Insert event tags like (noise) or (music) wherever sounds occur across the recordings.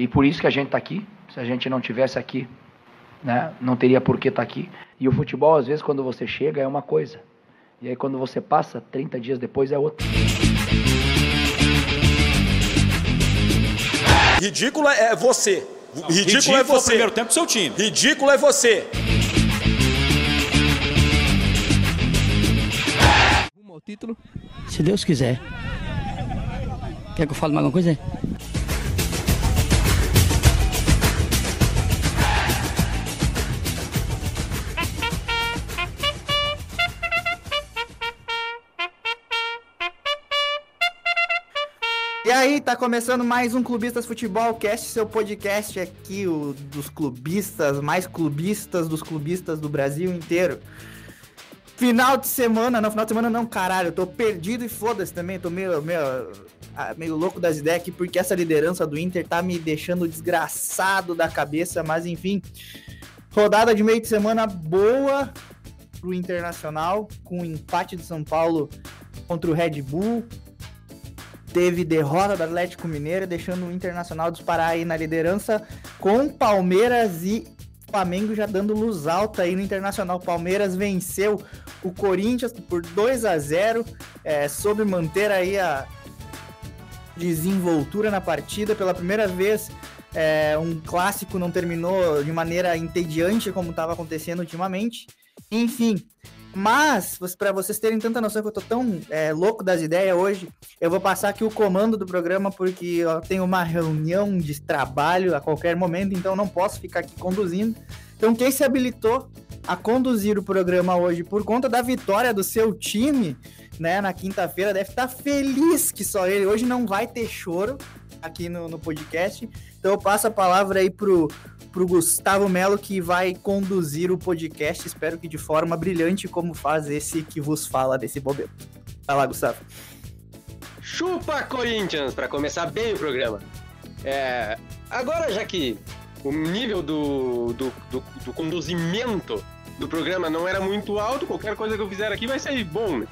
E por isso que a gente está aqui. Se a gente não tivesse aqui, né, não teria por que estar tá aqui. E o futebol, às vezes, quando você chega, é uma coisa. E aí, quando você passa, 30 dias depois, é outra. Ridículo é você. Ridículo, ridículo é você. primeiro tempo do seu time. Ridículo é você. Rumo ao título, se Deus quiser. Quer que eu fale mais alguma coisa? Aí, tá começando mais um Clubistas Futebol Cast, seu podcast aqui, o dos clubistas, mais clubistas dos clubistas do Brasil inteiro. Final de semana, não, final de semana não, caralho, eu tô perdido e foda-se também, tô meio, meio, ah, meio louco das ideias aqui, porque essa liderança do Inter tá me deixando desgraçado da cabeça, mas enfim. Rodada de meio de semana boa pro Internacional, com o empate de São Paulo contra o Red Bull, teve derrota do Atlético Mineiro, deixando o Internacional disparar aí na liderança, com Palmeiras e Flamengo já dando luz alta aí no Internacional. Palmeiras venceu o Corinthians por 2 a 0 é, soube manter aí a desenvoltura na partida. Pela primeira vez, é, um clássico não terminou de maneira entediante como estava acontecendo ultimamente. Enfim, mas, para vocês terem tanta noção que eu tô tão é, louco das ideias hoje, eu vou passar aqui o comando do programa porque eu tenho uma reunião de trabalho a qualquer momento, então não posso ficar aqui conduzindo. Então, quem se habilitou a conduzir o programa hoje por conta da vitória do seu time, né, na quinta-feira, deve estar feliz que só ele. Hoje não vai ter choro aqui no, no podcast. Então, eu passo a palavra aí pro para o Gustavo Melo, que vai conduzir o podcast, espero que de forma brilhante, como faz esse que vos fala desse bobeiro. Vai lá, Gustavo. Chupa Corinthians, para começar bem o programa. É, agora, já que o nível do, do, do, do conduzimento do programa não era muito alto, qualquer coisa que eu fizer aqui vai sair bom, né?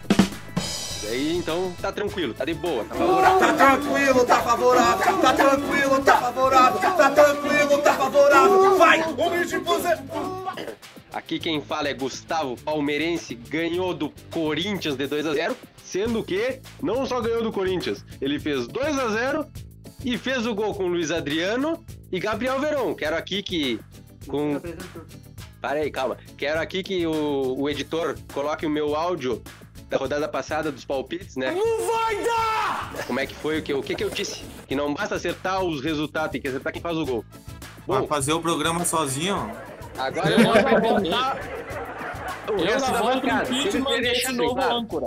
Aí, então, tá tranquilo, tá de boa, tá favorável. Tá tranquilo, tá favorável, tá tranquilo, tá favorável, tá tranquilo, tá favorável. Vai, homem de você. Aqui quem fala é Gustavo Palmeirense, ganhou do Corinthians de 2 a 0 sendo que não só ganhou do Corinthians, ele fez 2 a 0 e fez o gol com Luiz Adriano e Gabriel Verón. Quero aqui que com Para aí, calma. Quero aqui que o, o editor coloque o meu áudio da rodada passada dos palpites, né? Não vai dar! Como é que foi o que, o que, que eu disse? Que não basta acertar os resultados, tem que acertar quem faz o gol. Bom, Vai fazer o programa sozinho? Agora eu vou apresentar o eu resto da bancada. impeachment desse novo âncora.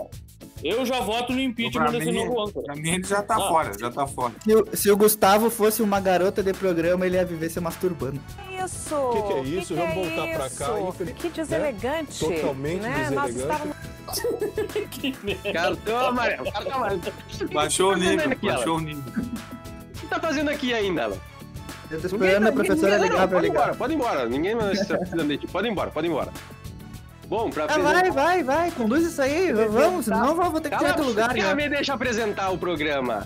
Eu já voto no impeachment desse novo âncora. Pra mim ele já tá ah. fora, já tá fora. Se o, se o, Gustavo fosse uma garota de programa, ele ia viver se masturbando. Isso! O que, que, é isso? Que Vamos que é voltar isso? pra cá. Infeliz... Que deselegante. Né? Totalmente né? deselegante. Estávamos... (laughs) Cartão amarelo, cartão amarelo. Baixou o nível, baixou o nível. O que tá fazendo aqui ainda, Alan? Eu tô esperando a professora ligar não, pra pode ligar. Embora, pode ir embora, ninguém mais está precisando de ti. Pode ir embora, pode ir embora. Bom, pra ah, vai, vai, vai, conduz isso aí, vamos, senão vou ter que ter outro lugar. Já me deixa apresentar o programa.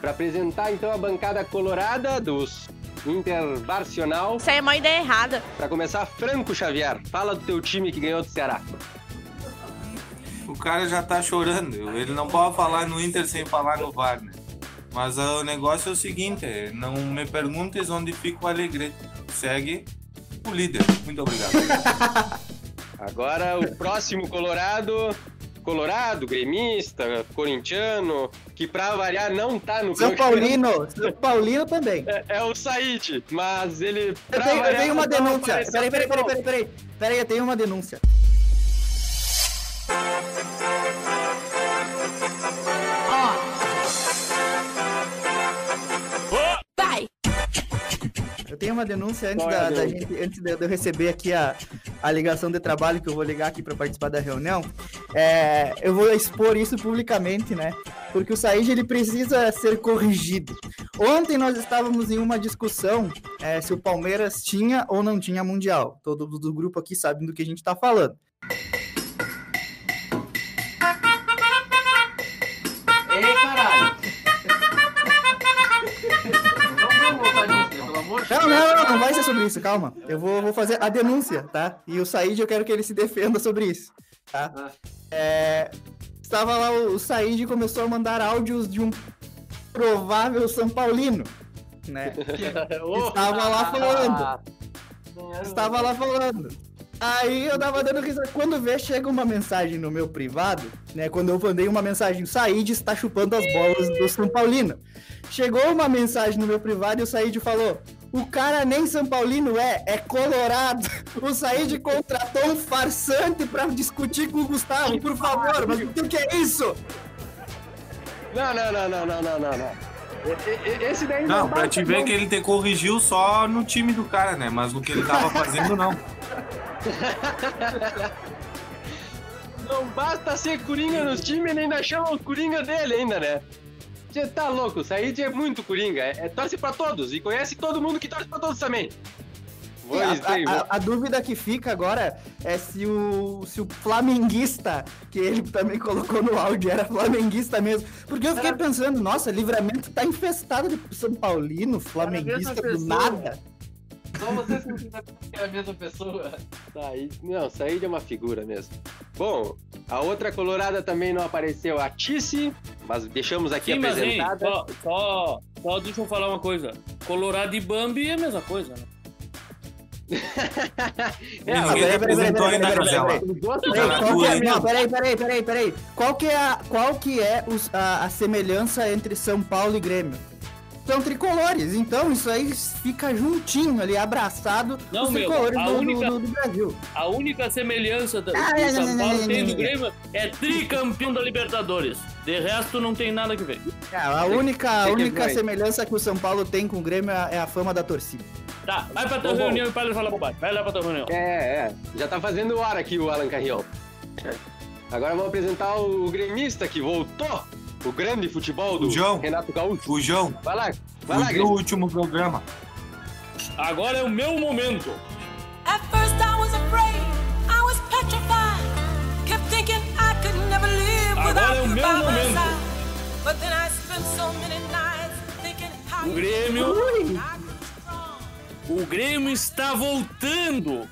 Pra apresentar, então, a bancada colorada dos Interbarcional. Isso aí é uma ideia errada. Pra começar, Franco Xavier, fala do teu time que ganhou do Ceará. O cara já tá chorando, ele não pode falar no Inter sem falar no né? Mas o negócio é o seguinte, não me perguntes onde fica o Alegrete. Segue o líder. Muito obrigado. (laughs) Agora o próximo Colorado. Colorado, gremista, corintiano, que pra variar não tá no São Paulino, São Paulino também. É, é o Said, mas ele. Eu tenho, variar, eu tenho uma denúncia. Peraí, peraí, peraí, peraí, peraí. Peraí, eu tenho uma denúncia. Eu tenho uma denúncia antes, da, da gente, antes de eu receber aqui a, a ligação de trabalho que eu vou ligar aqui para participar da reunião. É, eu vou expor isso publicamente, né? Porque o Said ele precisa ser corrigido. Ontem nós estávamos em uma discussão é, se o Palmeiras tinha ou não tinha mundial. Todo do grupo aqui sabe do que a gente está falando. Não, não vai ser sobre isso, calma. Eu vou, vou fazer a denúncia, tá? E o Said, eu quero que ele se defenda sobre isso, tá? Ah. É, estava lá, o Said começou a mandar áudios de um provável São Paulino, né? (laughs) Estava lá falando. Estava lá falando. Aí eu tava dando risada. Quando vê, chega uma mensagem no meu privado, né? Quando eu mandei uma mensagem, Said está chupando as bolas do São Paulino. Chegou uma mensagem no meu privado e o Said falou: O cara nem São Paulino é, é colorado. O Said contratou um farsante pra discutir com o Gustavo, por favor, mas o que é isso? Não, não, não, não, não, não, não, não. Esse daí Não, pra basta te ver não- que ele te corrigiu só no time do cara, né? Mas no que ele tava fazendo, não. (laughs) Não basta ser coringa nos times, ele ainda chama o coringa dele ainda, né? Você tá louco, o Said é muito coringa, é, é- torce pra todos e conhece todo mundo que torce pra todos também. Pois a, a- a- a dúvida que fica agora é se o, se o flamenguista, que ele também colocou no áudio, era flamenguista mesmo. Porque eu fiquei pensando, nossa, livramento tá infestado de São Paulino, flamenguista do pessoa. nada. Só você que é a mesma pessoa. Said, não, Said é uma figura mesmo. Bom, a outra colorada também não apareceu, a Tice, mas deixamos aqui Sim, mas hein, apresentada. só, só, só deixa eu falar uma coisa. Colorado e Bambi é a mesma coisa, né? É, (laughs) Ninguém peraí, peraí, representou peraí, ainda, tu que é, peraí, peraí, peraí, peraí. Qual que é, a, qual que é os- a, a semelhança entre São Paulo e Grêmio? São tricolores, então isso aí fica juntinho ali, abraçado Não, os meu, tricolores a do, única- do- do Brasil. A única semelhança Ah, do não, São não, Paulo não, tem não, do. Grêmio é tricampeão da Libertadores. De resto, não tem nada que ver. É, a única, a que única semelhança que o São Paulo tem com o Grêmio é a- é a fama da torcida. Tá, vai pra tua Bom, bom. reunião e para de falar bobagem. Vai lá pra tua reunião. É, é. Já tá fazendo hora aqui o Alan Carrion. Agora vamos apresentar o gremista que voltou. O grande futebol do O João. Renato Gaúcho. O João, Vai lá, vai lá, o Grêmio. último programa. Agora é o meu momento. At first I was afraid, I was petrified. Kept thinking I could never live Agora without é o you meu by my momento. side. But then I spent so many nights thinking how O Grêmio, o Grêmio está voltando.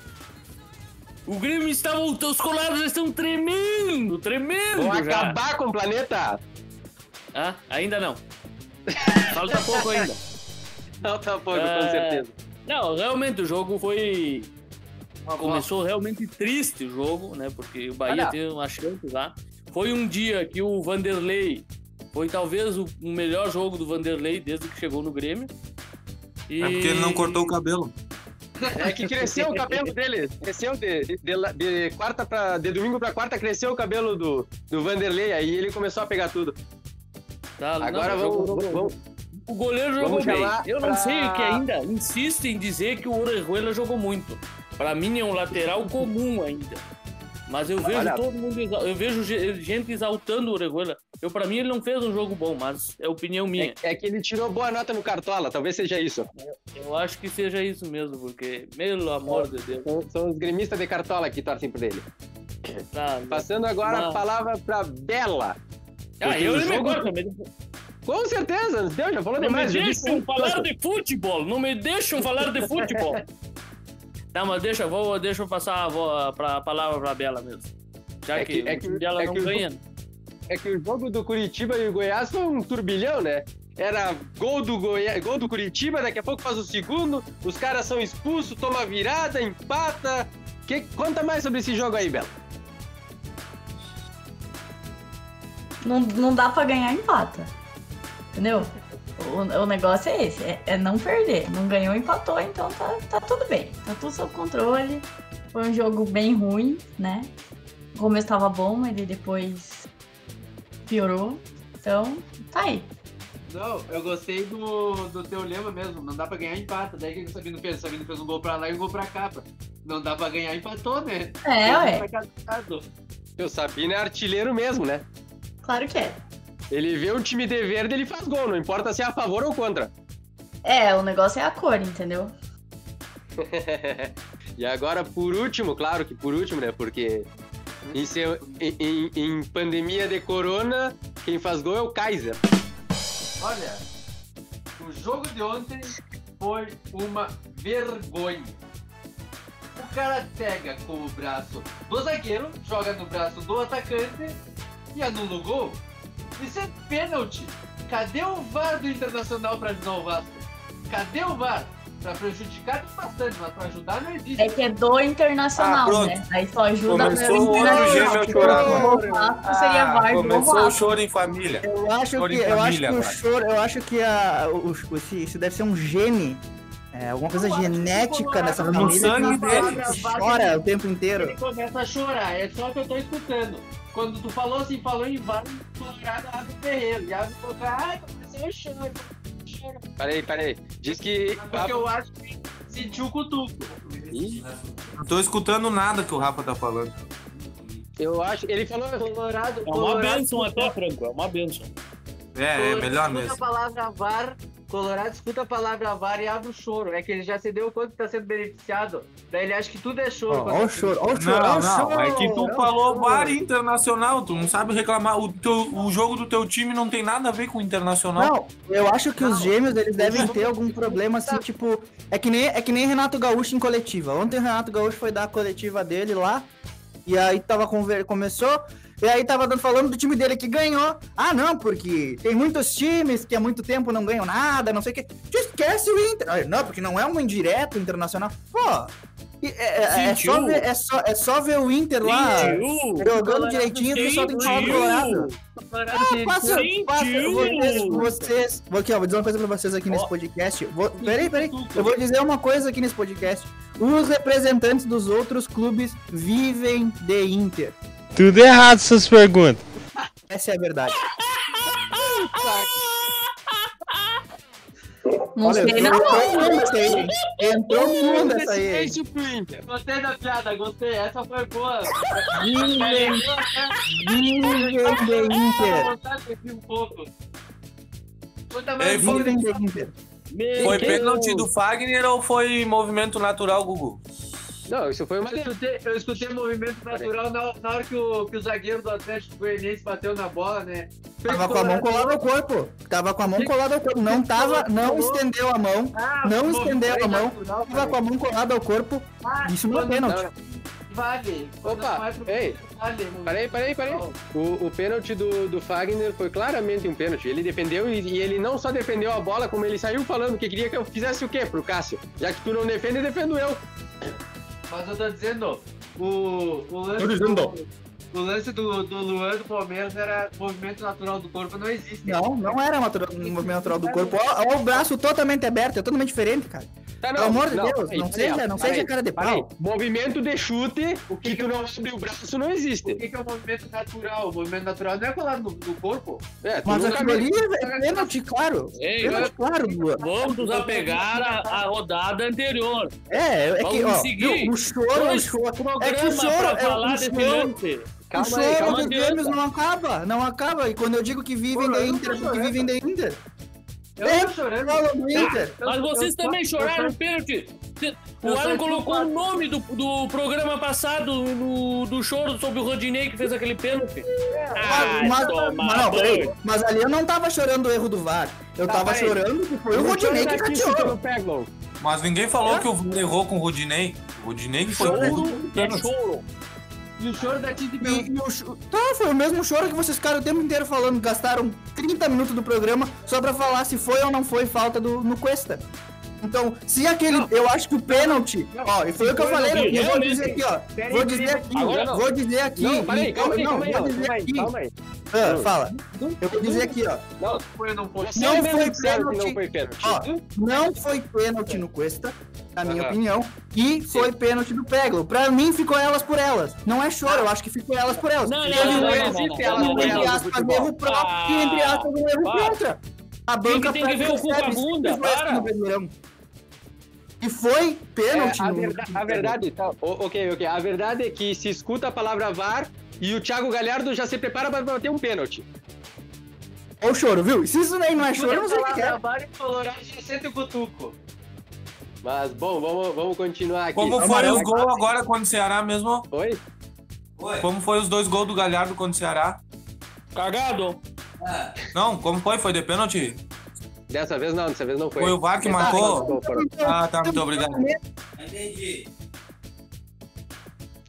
O Grêmio está voltando. Os colados já estão tremendo, tremendo Vão acabar com o planeta? Ah, ainda não. Falta pouco ainda. (laughs) Não, tá pouco, com É. certeza. Não, realmente o jogo foi. Começou realmente triste o jogo, né? Porque o Bahia Olha. teve uma chance lá. Foi um dia que o Vanderlei foi talvez o melhor jogo do Vanderlei desde que chegou no Grêmio. E... É porque ele não cortou o cabelo. É que cresceu o cabelo dele. Cresceu de, de, de- de quarta pra, de domingo pra quarta, cresceu o cabelo do, do Vanderlei. Aí ele começou a pegar tudo. Tá, não, Agora o vamos, jogo- vamos. O goleiro jogou bem. Eu não pra- sei o que ainda insiste em dizer que o Orejuela jogou muito. Pra mim é um lateral comum ainda. Mas eu vejo Olha- todo mundo, eu vejo ge- gente exaltando o Orejuela. Eu para mim ele não fez um jogo bom, mas é opinião minha. É, é que ele tirou boa nota no Cartola, talvez seja isso. Eu acho que seja isso mesmo, porque pelo amor de Deus. São, são os gremistas de Cartola que torcem por ele. Tá, Passando agora Não. a palavra pra Bela. Ah, eu o nem me jogo- gosto também. Com certeza, Deus, já falou Não me demais. já disse deixam falar de futebol, não me deixam falar de futebol. (laughs) Não, mas deixa, vou, deixa eu passar a, vo- pra, a palavra pra Bela mesmo. Já É que, que- é o que- dela é não que o- ganha. É que o jogo do Curitiba e o Goiás foi um turbilhão, né? Era gol do, Goiás, gol do Curitiba, daqui a pouco faz o segundo, os caras são expulsos, toma virada, empata. Que, conta mais sobre esse jogo aí, Bela. Não, não dá pra ganhar empata. Entendeu? O, o negócio é esse, é, é não perder. Não ganhou, empatou, então tá, tá tudo bem. Tá tudo sob controle. Foi um jogo bem ruim, né? O começo tava bom, mas ele depois piorou. Então, tá aí. Não, eu gostei do, do teu lema mesmo. Não dá pra ganhar empata. Daí o que o Sabino fez? O Sabino fez um gol pra lá e um gol pra cá. Não dá pra ganhar, empatou, né? É, ué. O Sabino é artilheiro mesmo, né? Claro que é. Ele vê um time de verde, ele faz gol, não importa se é a favor ou contra. É, o negócio é a cor, entendeu? (laughs) e agora, por último, claro que por último, né? Porque em, seu- em- em pandemia de corona, quem faz gol é o Kaiser. Olha, o jogo de ontem foi uma vergonha. O cara pega com o braço do zagueiro, joga no braço do atacante e anula o gol. Isso é pênalti. Cadê o VAR do Internacional pra ajudar o Vasco? Cadê o VAR? Pra prejudicar bastante, mas pra ajudar não existe. É que é do internacional, Ah, né? Aí só ajuda Começou o outro gêmeo a chorar agora. O Vasco seria Ah, VAR do Começou o Vasco. choro em família. Eu acho Choro que, eu acho família, que o choro, eu acho que a, o, o- esse- isso deve ser um gene, é, alguma coisa Eu acho o genética nessa no família sangue que deles. chora o tempo inteiro. Ele começa a chorar, é só o que eu tô escutando. Quando tu falou assim, falou em VAR, Colorado abre o terreiro. E abre o ai, começou a chorar. choro. Peraí, peraí. Diz que. Porque eu acho que sentiu o cutuco. Ih, Não tô escutando nada que o Rafa tá falando. Eu acho. Ele falou. Colorado, É uma benção até, Franco. É uma benção. É, é melhor mesmo. a palavra VAR, Colorado escuta a palavra VAR e abre o choro. É que ele já se deu conta que tá sendo beneficiado. Daí ele acha que tudo é choro. Ó tá o choro, ó o choro, ó Não, o choro. não, é que tu ó o falou. VAR internacional, tu não sabe reclamar. O, teu, o jogo do teu time não tem nada a ver com o internacional. Não, eu acho que os Não. gêmeos eles devem ter algum problema assim, tipo. É que nem, é que nem Renato Gaúcho em coletiva. Ontem o Renato Gaúcho foi dar a coletiva dele lá. E aí tava conver... começou. E aí tava falando do time dele que ganhou. Ah, não, porque tem muitos times que há muito tempo não ganham nada, não sei o quê. Tu esquece o Inter. Não, porque não é um indireto internacional. Pô, é, é- é só ver, é, só, é só ver o Inter lá Sentiu. jogando direitinho, o pessoal tem que falar do Colorado. Ah, passa, passa, vocês, vocês, vou aqui, ó, vou dizer uma coisa pra vocês aqui nesse podcast. Vou, peraí, peraí, eu vou dizer uma coisa aqui nesse podcast. Os representantes dos outros clubes vivem de Inter. Tudo errado essas perguntas. (laughs) Essa é a verdade. Não Olha, sei, não. entrou fundo essa aí. Gostei da piada, gostei. Essa foi boa. Um foi- pênalti do Fagner ou foi movimento natural, Gugu? Não, isso foi uma. Eu escutei, eu escutei movimento natural na, na hora que o, que o zagueiro do Atlético Goianiense bateu na bola, né? Tava com a mão colada ao corpo. Tava com a mão colada ao corpo. Não tava, não estendeu a mão. Ah, Não estendeu a mão. natural, Tava com a mão colada ao corpo. Ah, Isso não é pênalti. Vale. Opa, é ei, Vale. Peraí, peraí, peraí. O, o pênalti do, do Fagner foi claramente um pênalti. Ele defendeu e, e ele não só defendeu a bola, como ele saiu falando que queria que eu fizesse o quê pro Cássio? Já que tu não defende, defendo eu. Mas eu tô dizendo, o, o lance, Tô dizendo. do, o lance do, do Luan do Palmeiras era movimento natural do corpo, não existe. Não, não era matura- um movimento natural do corpo. Ó o braço totalmente aberto, é totalmente diferente, cara. Tá, Pelo amor de Deus, não peraí, seja- não seja cara de pau. Movimento de chute, o que, tu não abre o braço não O existe. que, que é o movimento natural? O movimento natural não é colado no, no corpo? É, tu Mas aquilo ali é pênalti, claro. Ei, Pênalti, claro, Lua. Vamos nos apegar à, à rodada anterior. É, é que, ó, viu, o choro, o choro. É que o choro, pra é, falar o desse choro, o Calma choro aí, calma dos aí. gêmeos não acaba, não acaba. E quando eu digo que vivem Pô, não Inter, é porque chorando. vivem de Inter. Eu É, tô chorando. Fala do Inter. Eu- Mas vocês eu- também eu- choraram eu- o pênalti. O eu Alan colocou o nome do, do programa passado no, do choro sobre o Rodinei que fez aquele pênalti. Ai, mas, toma mas não, peraí. Mas ali eu não tava chorando o erro do VAR. Eu Tá, tava peraí. chorando que foi o Não Rodinei que cateou. Mas ninguém falou que o VAR errou com o Rodinei. O Rodinei que foi Choro tudo é pênalti. choro. E o choro da Tite E, e o cho- Tá, foi o mesmo choro que vocês ficaram o tempo inteiro falando. Gastaram 30 minutos do programa só pra falar se foi ou não foi falta do, no Cuesta. Então, se aquele. Eu acho que o pênalti. Ó, e foi o que eu falei, não vi, Eu vou dizer aqui, ó. Vou dizer aqui, não. vou dizer aqui. Não, peraí, calma aí, não, calma aí, Ah, fala. Eu vou dizer aqui, ó. Não, foi não foi? Não foi pênalti. não foi pênalti. Ó, não foi pênalti no Cuesta, na minha Aham. opinião, e foi pênalti do Peglo. Pra mim, ficou elas por elas. Não é choro, eu acho que ficou elas por elas. Não, não, Teve não, um não, erro, não, não, entre não, não, não, não, aspas, erro próprio e entre aspas, um erro contra. A banca que tem que ver o cu com a bunda? Para. E foi pênalti É, a, verda- a verdade, tá, o- ok, ok. A verdade é que se escuta a palavra VAR e o Thiago Galhardo já se prepara para bater um pênalti. Olha o choro, viu? Se isso aí não é choro, eu não sei o que é. Colorado já sente o cutuco. Mas, bom, vamos, vamos continuar aqui. Como foi Amarelo. os gols agora contra o Ceará mesmo? Oi? Como foi os dois gols do Galhardo contra o Ceará? Cagado. Não, como foi? Foi de pênalti? Dessa vez não, dessa vez não foi. Foi o VAR que Essa marcou? foram. Ah, tá, muito obrigado.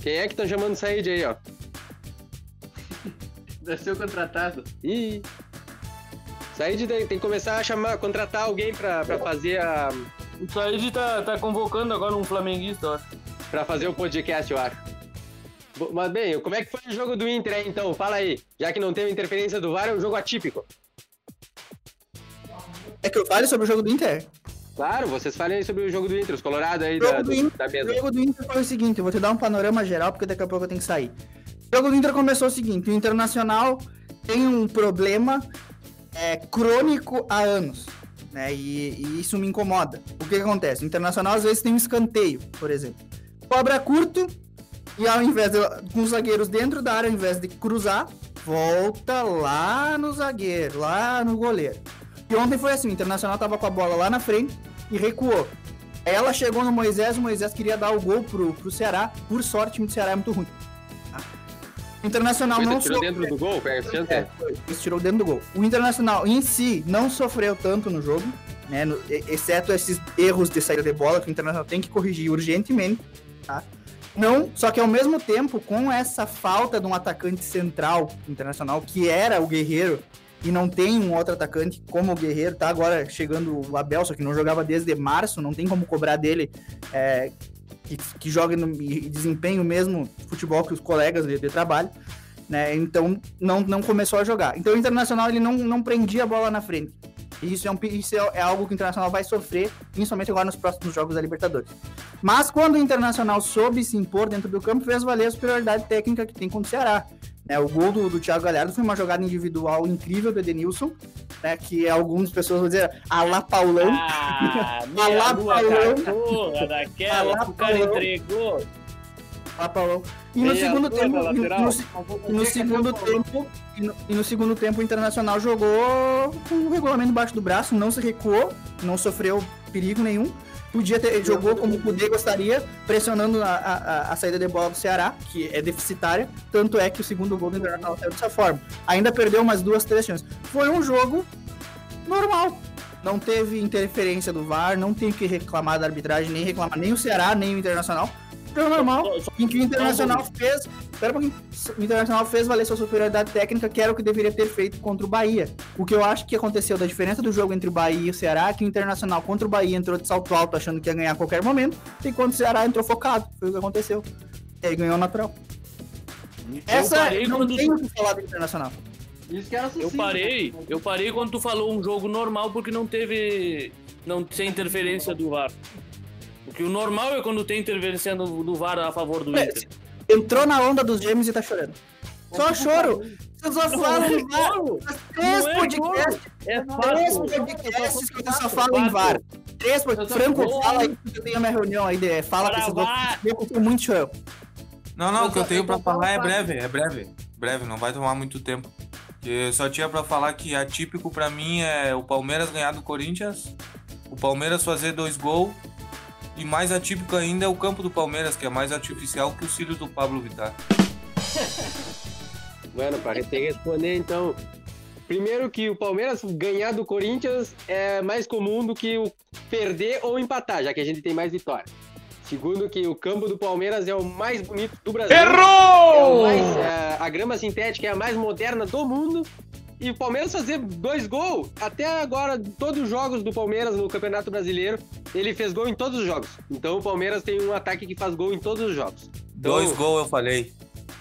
Quem é que estão chamando Said aí, ó? Deve ser o contratado. Ih. Said tem, tem que começar a chamar, contratar alguém pra, pra fazer a. O Said tá, tá convocando agora um flamenguista, eu acho. pra fazer o podcast, eu acho. Bo- Mas bem, como é que foi o jogo do Inter aí, então? Fala aí. Já que não teve interferência do VAR, é um jogo atípico. É que eu fale sobre o jogo do Inter? Claro, vocês falem aí sobre o jogo do Inter, os Colorados aí O jogo da, do do- Inter- da O mesa. jogo do Inter foi o seguinte, eu vou te dar um panorama geral, porque daqui a pouco eu tenho que sair. Jogo do Inter começou o seguinte, o Internacional tem um problema é, crônico há anos, né? E, e isso me incomoda. O que, que acontece? O Internacional às vezes tem um escanteio, por exemplo. Cobra curto, e ao invés de, com os zagueiros dentro da área, ao invés de cruzar, volta lá no zagueiro, lá no goleiro. E ontem foi assim, o Internacional tava com a bola lá na frente e recuou. Ela chegou no Moisés, o Moisés queria dar o gol pro, pro Ceará. Por sorte, o time do Ceará é muito ruim. O Internacional Coisa, não tirou sofreu- dentro do gol, perde chance. É, foi, tirou dentro do gol. O Internacional em si não sofreu tanto no jogo, né? no- exceto esses erros de saída de bola que o Internacional tem que corrigir urgentemente, tá? Não, só que ao mesmo tempo, com essa falta de um atacante central internacional, que era o Guerreiro, e não tem um outro atacante como o Guerreiro, tá agora chegando o Abel, só que não jogava desde março, não tem como cobrar dele é, que, que jogue no, e desempenhe o mesmo futebol que os colegas de, de trabalho, né? Então não, não começou a jogar. Então o Internacional ele não, não prendia a bola na frente. E isso, é, um, isso é, algo que o Internacional vai sofrer, principalmente agora nos próximos jogos da Libertadores. Mas quando o Internacional soube se impor dentro do campo, fez valer a superioridade técnica que tem contra o Ceará. Né, o gol do, do Thiago Galhardo foi uma jogada individual incrível do Edenilson, né, que algumas pessoas vão dizer, a lá Paulão. Ah, (laughs) a meia lá lua Paulão. daquela Alá, que o cara Paulão. entregou. Lá Paulão. E no segundo tempo, e no, segundo tempo, e no, e no segundo tempo o Internacional jogou com o regulamento embaixo do braço, não se recuou, não sofreu perigo nenhum. Podia ter, jogou como poder gostaria, pressionando a, a, a- a saída de bola do Ceará, que é deficitária. Tanto é que o segundo gol do Internacional saiu dessa forma. Ainda perdeu umas duas, três chances. Foi um jogo normal. Não teve interferência do VAR, não tem que reclamar da arbitragem, nem reclamar nem o Ceará, nem o Internacional. Jogo normal, em que o Internacional fez. Espera um pouquinho. O Internacional fez valer sua superioridade técnica, que era o que deveria ter feito contra o Bahia. O que eu acho que aconteceu da diferença do jogo entre o Bahia e o Ceará, é que o Internacional contra o Bahia entrou de salto alto achando que ia ganhar a qualquer momento, enquanto o Ceará entrou focado. Foi o que aconteceu. E aí ganhou natural. Essa parei não quando- tem o que falar do Internacional. Isso que era Eu sucinto, parei, né? eu parei quando tu falou um jogo normal porque não teve. não sem interferência do VAR. Porque o normal é quando tem interferência do, do VAR a favor do É, Inter. Entrou na onda dos gêmeos e tá chorando. Só choro. Vocês só falam em VAR. Faz Três é podcasts. É Três podcasts que vocês só falam em VAR. Três podcasts. Franco, fala aí que eu tenho a minha reunião aí. De, fala que Para vocês VAR. Eu tô muito chorão. Não, não, o que eu Eu tenho eu pra falar é breve, é breve. Breve, não vai tomar muito tempo. Eu só tinha pra falar que atípico pra mim é o Palmeiras ganhar do Corinthians, o Palmeiras fazer dois gols, e mais atípico ainda é o campo do Palmeiras, que é mais artificial que o cílio do Pablo Vittar. (laughs) Bueno, para te responder então. Primeiro que o Palmeiras ganhar do Corinthians é mais comum do que o perder ou empatar, já que a gente tem mais vitória. Segundo que o campo do Palmeiras é o mais bonito do Brasil. É o mais, é, a grama sintética é a mais moderna do mundo. E o Palmeiras fazer dois gols, até agora, todos os jogos do Palmeiras no Campeonato Brasileiro, ele fez gol em todos os jogos. Então o Palmeiras tem um ataque que faz gol em todos os jogos. Então, Dois gols, eu falei.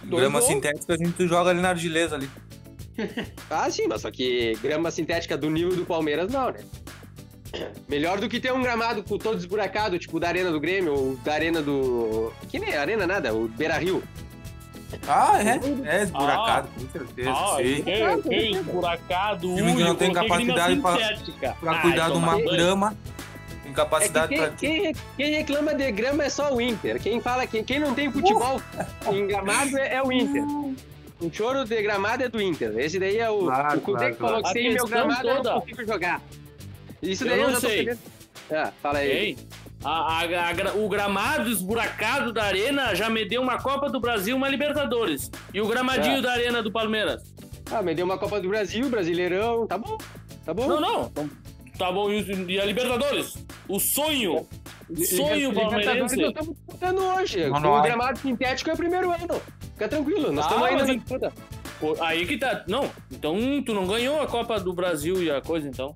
Grama gols? sintética a gente joga ali na argileza ali. (laughs) Ah, sim, mas só que grama sintética do nível do Palmeiras, não, né? Melhor do que ter um gramado com todo esburacado, tipo da Arena do Grêmio ou da Arena do. Que nem é Arena nada, o Beira Rio. Ah, é? É esburacado, com certeza. Ah, sim. que, que esburacado, Time que não único, tem capacidade pra- sintética. Pra Ai, cuidar de uma grama, É que quem, pra. quem, quem reclama de grama é só o Inter. Quem fala que quem não tem futebol em gramado é, é o Inter. O choro de gramado é do Inter. Esse daí é o. Claro, o Cudê claro, que falou claro. que sem meu gramado eu toda- não consigo jogar. Isso Eu daí eu, não já tô sei. pegando. Ah, fala aí. Hein? A- a- a o gramado esburacado da arena já me deu uma Copa do Brasil, uma Libertadores. E o gramadinho É. da arena do Palmeiras? Ah, me deu uma Copa do Brasil, Brasileirão. Tá bom. Tá bom. Não, não. Tá bom, e, o- a Libertadores? O sonho. O sonho palmeirense. Nós estamos disputando hoje. Não, o não, gramado sintético é o primeiro ano. Fica tranquilo, nós Ah, estamos ainda mas na disputa. Aí que tá. Não, então tu não ganhou a Copa do Brasil e a coisa, então.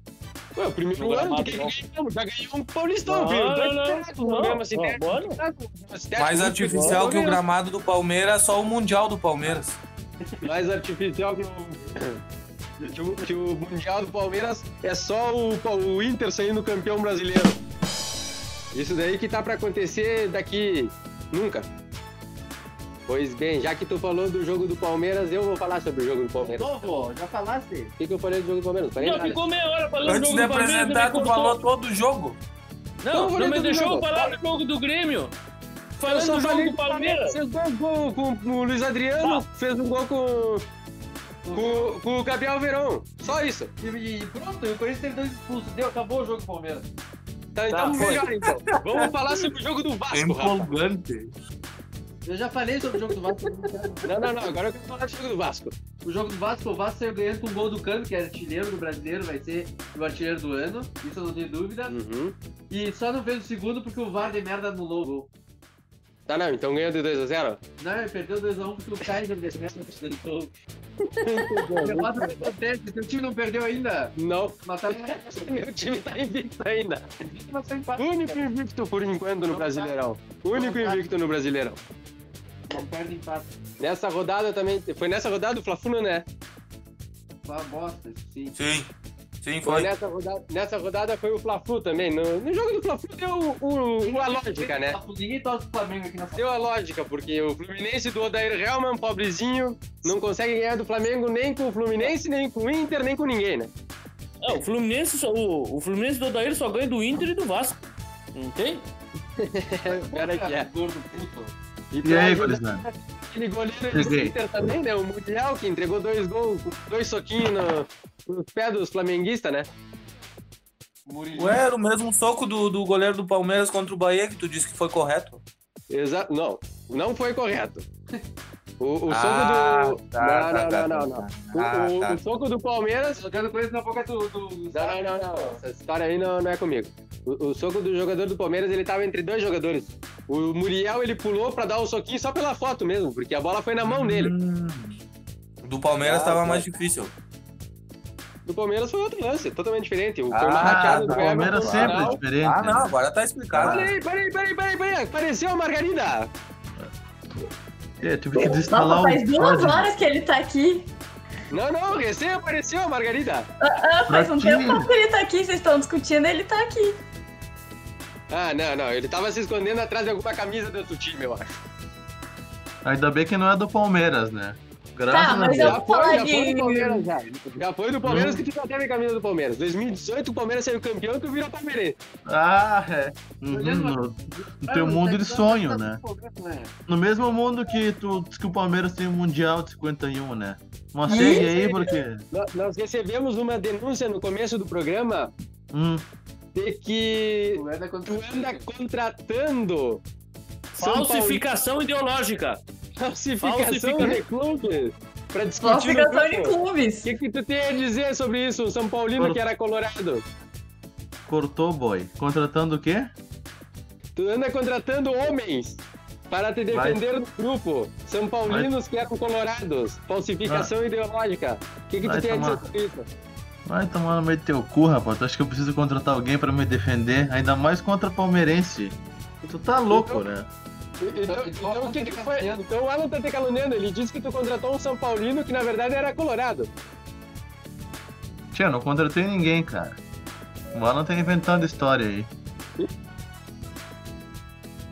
Ué, o primeiro No ano, gramado, que ganhamos? Já ganhou um Paulistão, Não, não, Dois não, não, não. Mais artificial que o gramado do Palmeiras é só o Mundial do Palmeiras. Mais artificial que o, (coughs) que o, que o Mundial do Palmeiras é só o, o Inter saindo campeão brasileiro. Isso daí que tá pra acontecer daqui nunca. Pois bem, já que tu falou do jogo do Palmeiras, eu vou falar sobre o jogo do Palmeiras. Novo, já falaste? O que, que eu falei do jogo do Palmeiras? Não falei Não, nada. ficou meia hora falando Antes do de jogo do Palmeiras. apresentar, ele tu cortou. falou todo o jogo. Não, não falei me todo deixou jogo. falar do jogo do Grêmio. Falando só do jogo do Palmeiras. Fez dois gols com, com o Luiz Adriano, fez um gol com, com, com o Gabriel Verão. Só isso. E, e pronto, e o Corinthians teve dois expulsos. Deu, acabou o jogo do Palmeiras. Tá, então foi. melhor então. (laughs) Vamos falar sobre o jogo do Vasco, Rafa. Eu já falei sobre o jogo do Vasco. Não, não, não. Agora eu quero falar do jogo do Vasco. O jogo do Vasco, o Vasco saiu ganhando com um gol do Cano, que é artilheiro do brasileiro, vai ser o artilheiro do ano, isso eu não tenho dúvida. Uhum. E só não fez o segundo porque o VAR de merda anulou o gol. Tá, não. Então ganhou de 2x0. Não, ele perdeu 2x1 porque o Kaiser de merda tentou. Derrota não acontece, teu time não perdeu ainda. Não. Mas tá (laughs) Meu time tá invicto ainda. tá. Único invicto por enquanto no Brasileirão. Único invicto no Brasileirão. Não perde empate. Nessa rodada também. Foi nessa rodada o Fla-Flu, né? Uma bosta, sim. Sim. Sim, Foi foi. nessa rodada, nessa rodada foi o Fla-Flu também. No, no jogo do Fla-Flu deu o, o- a lógica, né? Ninguém torce pro Flamengo aqui na Deu a lógica, porque o Fluminense do Odair Helman, pobrezinho, não consegue ganhar do Flamengo nem com o Fluminense, nem com o Inter, nem com ninguém, né? É, o Fluminense, só, o, o Fluminense do Odair só ganha do Inter e do Vasco. Não tem? (laughs) Cara que é. Gordo puto. E, E aí, gurizada? aquele goleiro do. Inter também, né? O Mundial, que entregou dois gols, dois soquinhos no, nos pés dos flamenguistas, né? Ué, era o mesmo soco do, do goleiro do Palmeiras contra o Bahia que tu disse que foi correto. Exato. Não, não foi correto. O, o Ah, soco do. tá, não, tá, não, tá, não, não, tá. não. Ah, O, o- tá. o soco do Palmeiras. Eu quero conhecer um pouco do. do. Não, não, não, não. Essa história aí não, não é comigo. O, o soco do jogador do Palmeiras, ele tava entre dois jogadores. O Muriel, ele pulou pra dar o soquinho só pela foto mesmo, porque a bola foi na mão dele. Do Palmeiras Ah, tava mais difícil. Do Palmeiras foi outro lance, totalmente diferente. Foi Ah, uma hackeada do Palmeiras Everton sempre é diferente. Ah, não, né? agora tá explicado. Peraí, peraí, peraí, peraí, peraí. Apareceu a Margarida. É, tive que Nossa, desinstalar faz o duas código. horas que ele tá aqui. Não, não, recém apareceu a Margarida. Ah, faz um Pratinho. tempo que ele tá aqui, vocês estão discutindo, ele tá aqui. Ah, não, não. Ele tava se escondendo atrás de alguma camisa do outro time, eu acho. Ainda bem que não é do Palmeiras, né? Graças Tá, a mas Deus. eu- Já vou foi, falar já de- foi do Palmeiras, já. Já foi do Palmeiras Hum. que tu já teve a camisa do Palmeiras. 2018 o Palmeiras saiu campeão e tu virou palmeirense. Ah, é. Uhum, no, no teu mundo de sonho, né? No mesmo mundo que tu diz que o Palmeiras tem o Mundial de 51, né? Mas Isso. segue aí, porque. Nó- Nós recebemos uma denúncia no começo do programa Hum, de que Tu anda contratando Falsificação ideológica. Falsificação Falsifica- de clubes pra discutir Falsificação de grupo. O clubes. que, que tu tem a dizer sobre isso, um São Paulino que era colorado? cortou, boy. Contratando o quê? Tu anda contratando homens para te Vai. defender no grupo. São Paulinos que eram colorados. Falsificação ideológica. O que, que tu Vai tem a dizer tomar. sobre isso? Vai tomar no meio do teu cu, rapaz. Tu acha que eu preciso contratar alguém pra me defender? Ainda mais contra palmeirense. Tu tá louco, né? Então, então, o que, que foi? Então o Alan tá te caluniando. Ele disse que tu contratou um São Paulino que na verdade era colorado. Tia, não contratei ninguém, cara. O Alan tá inventando história aí.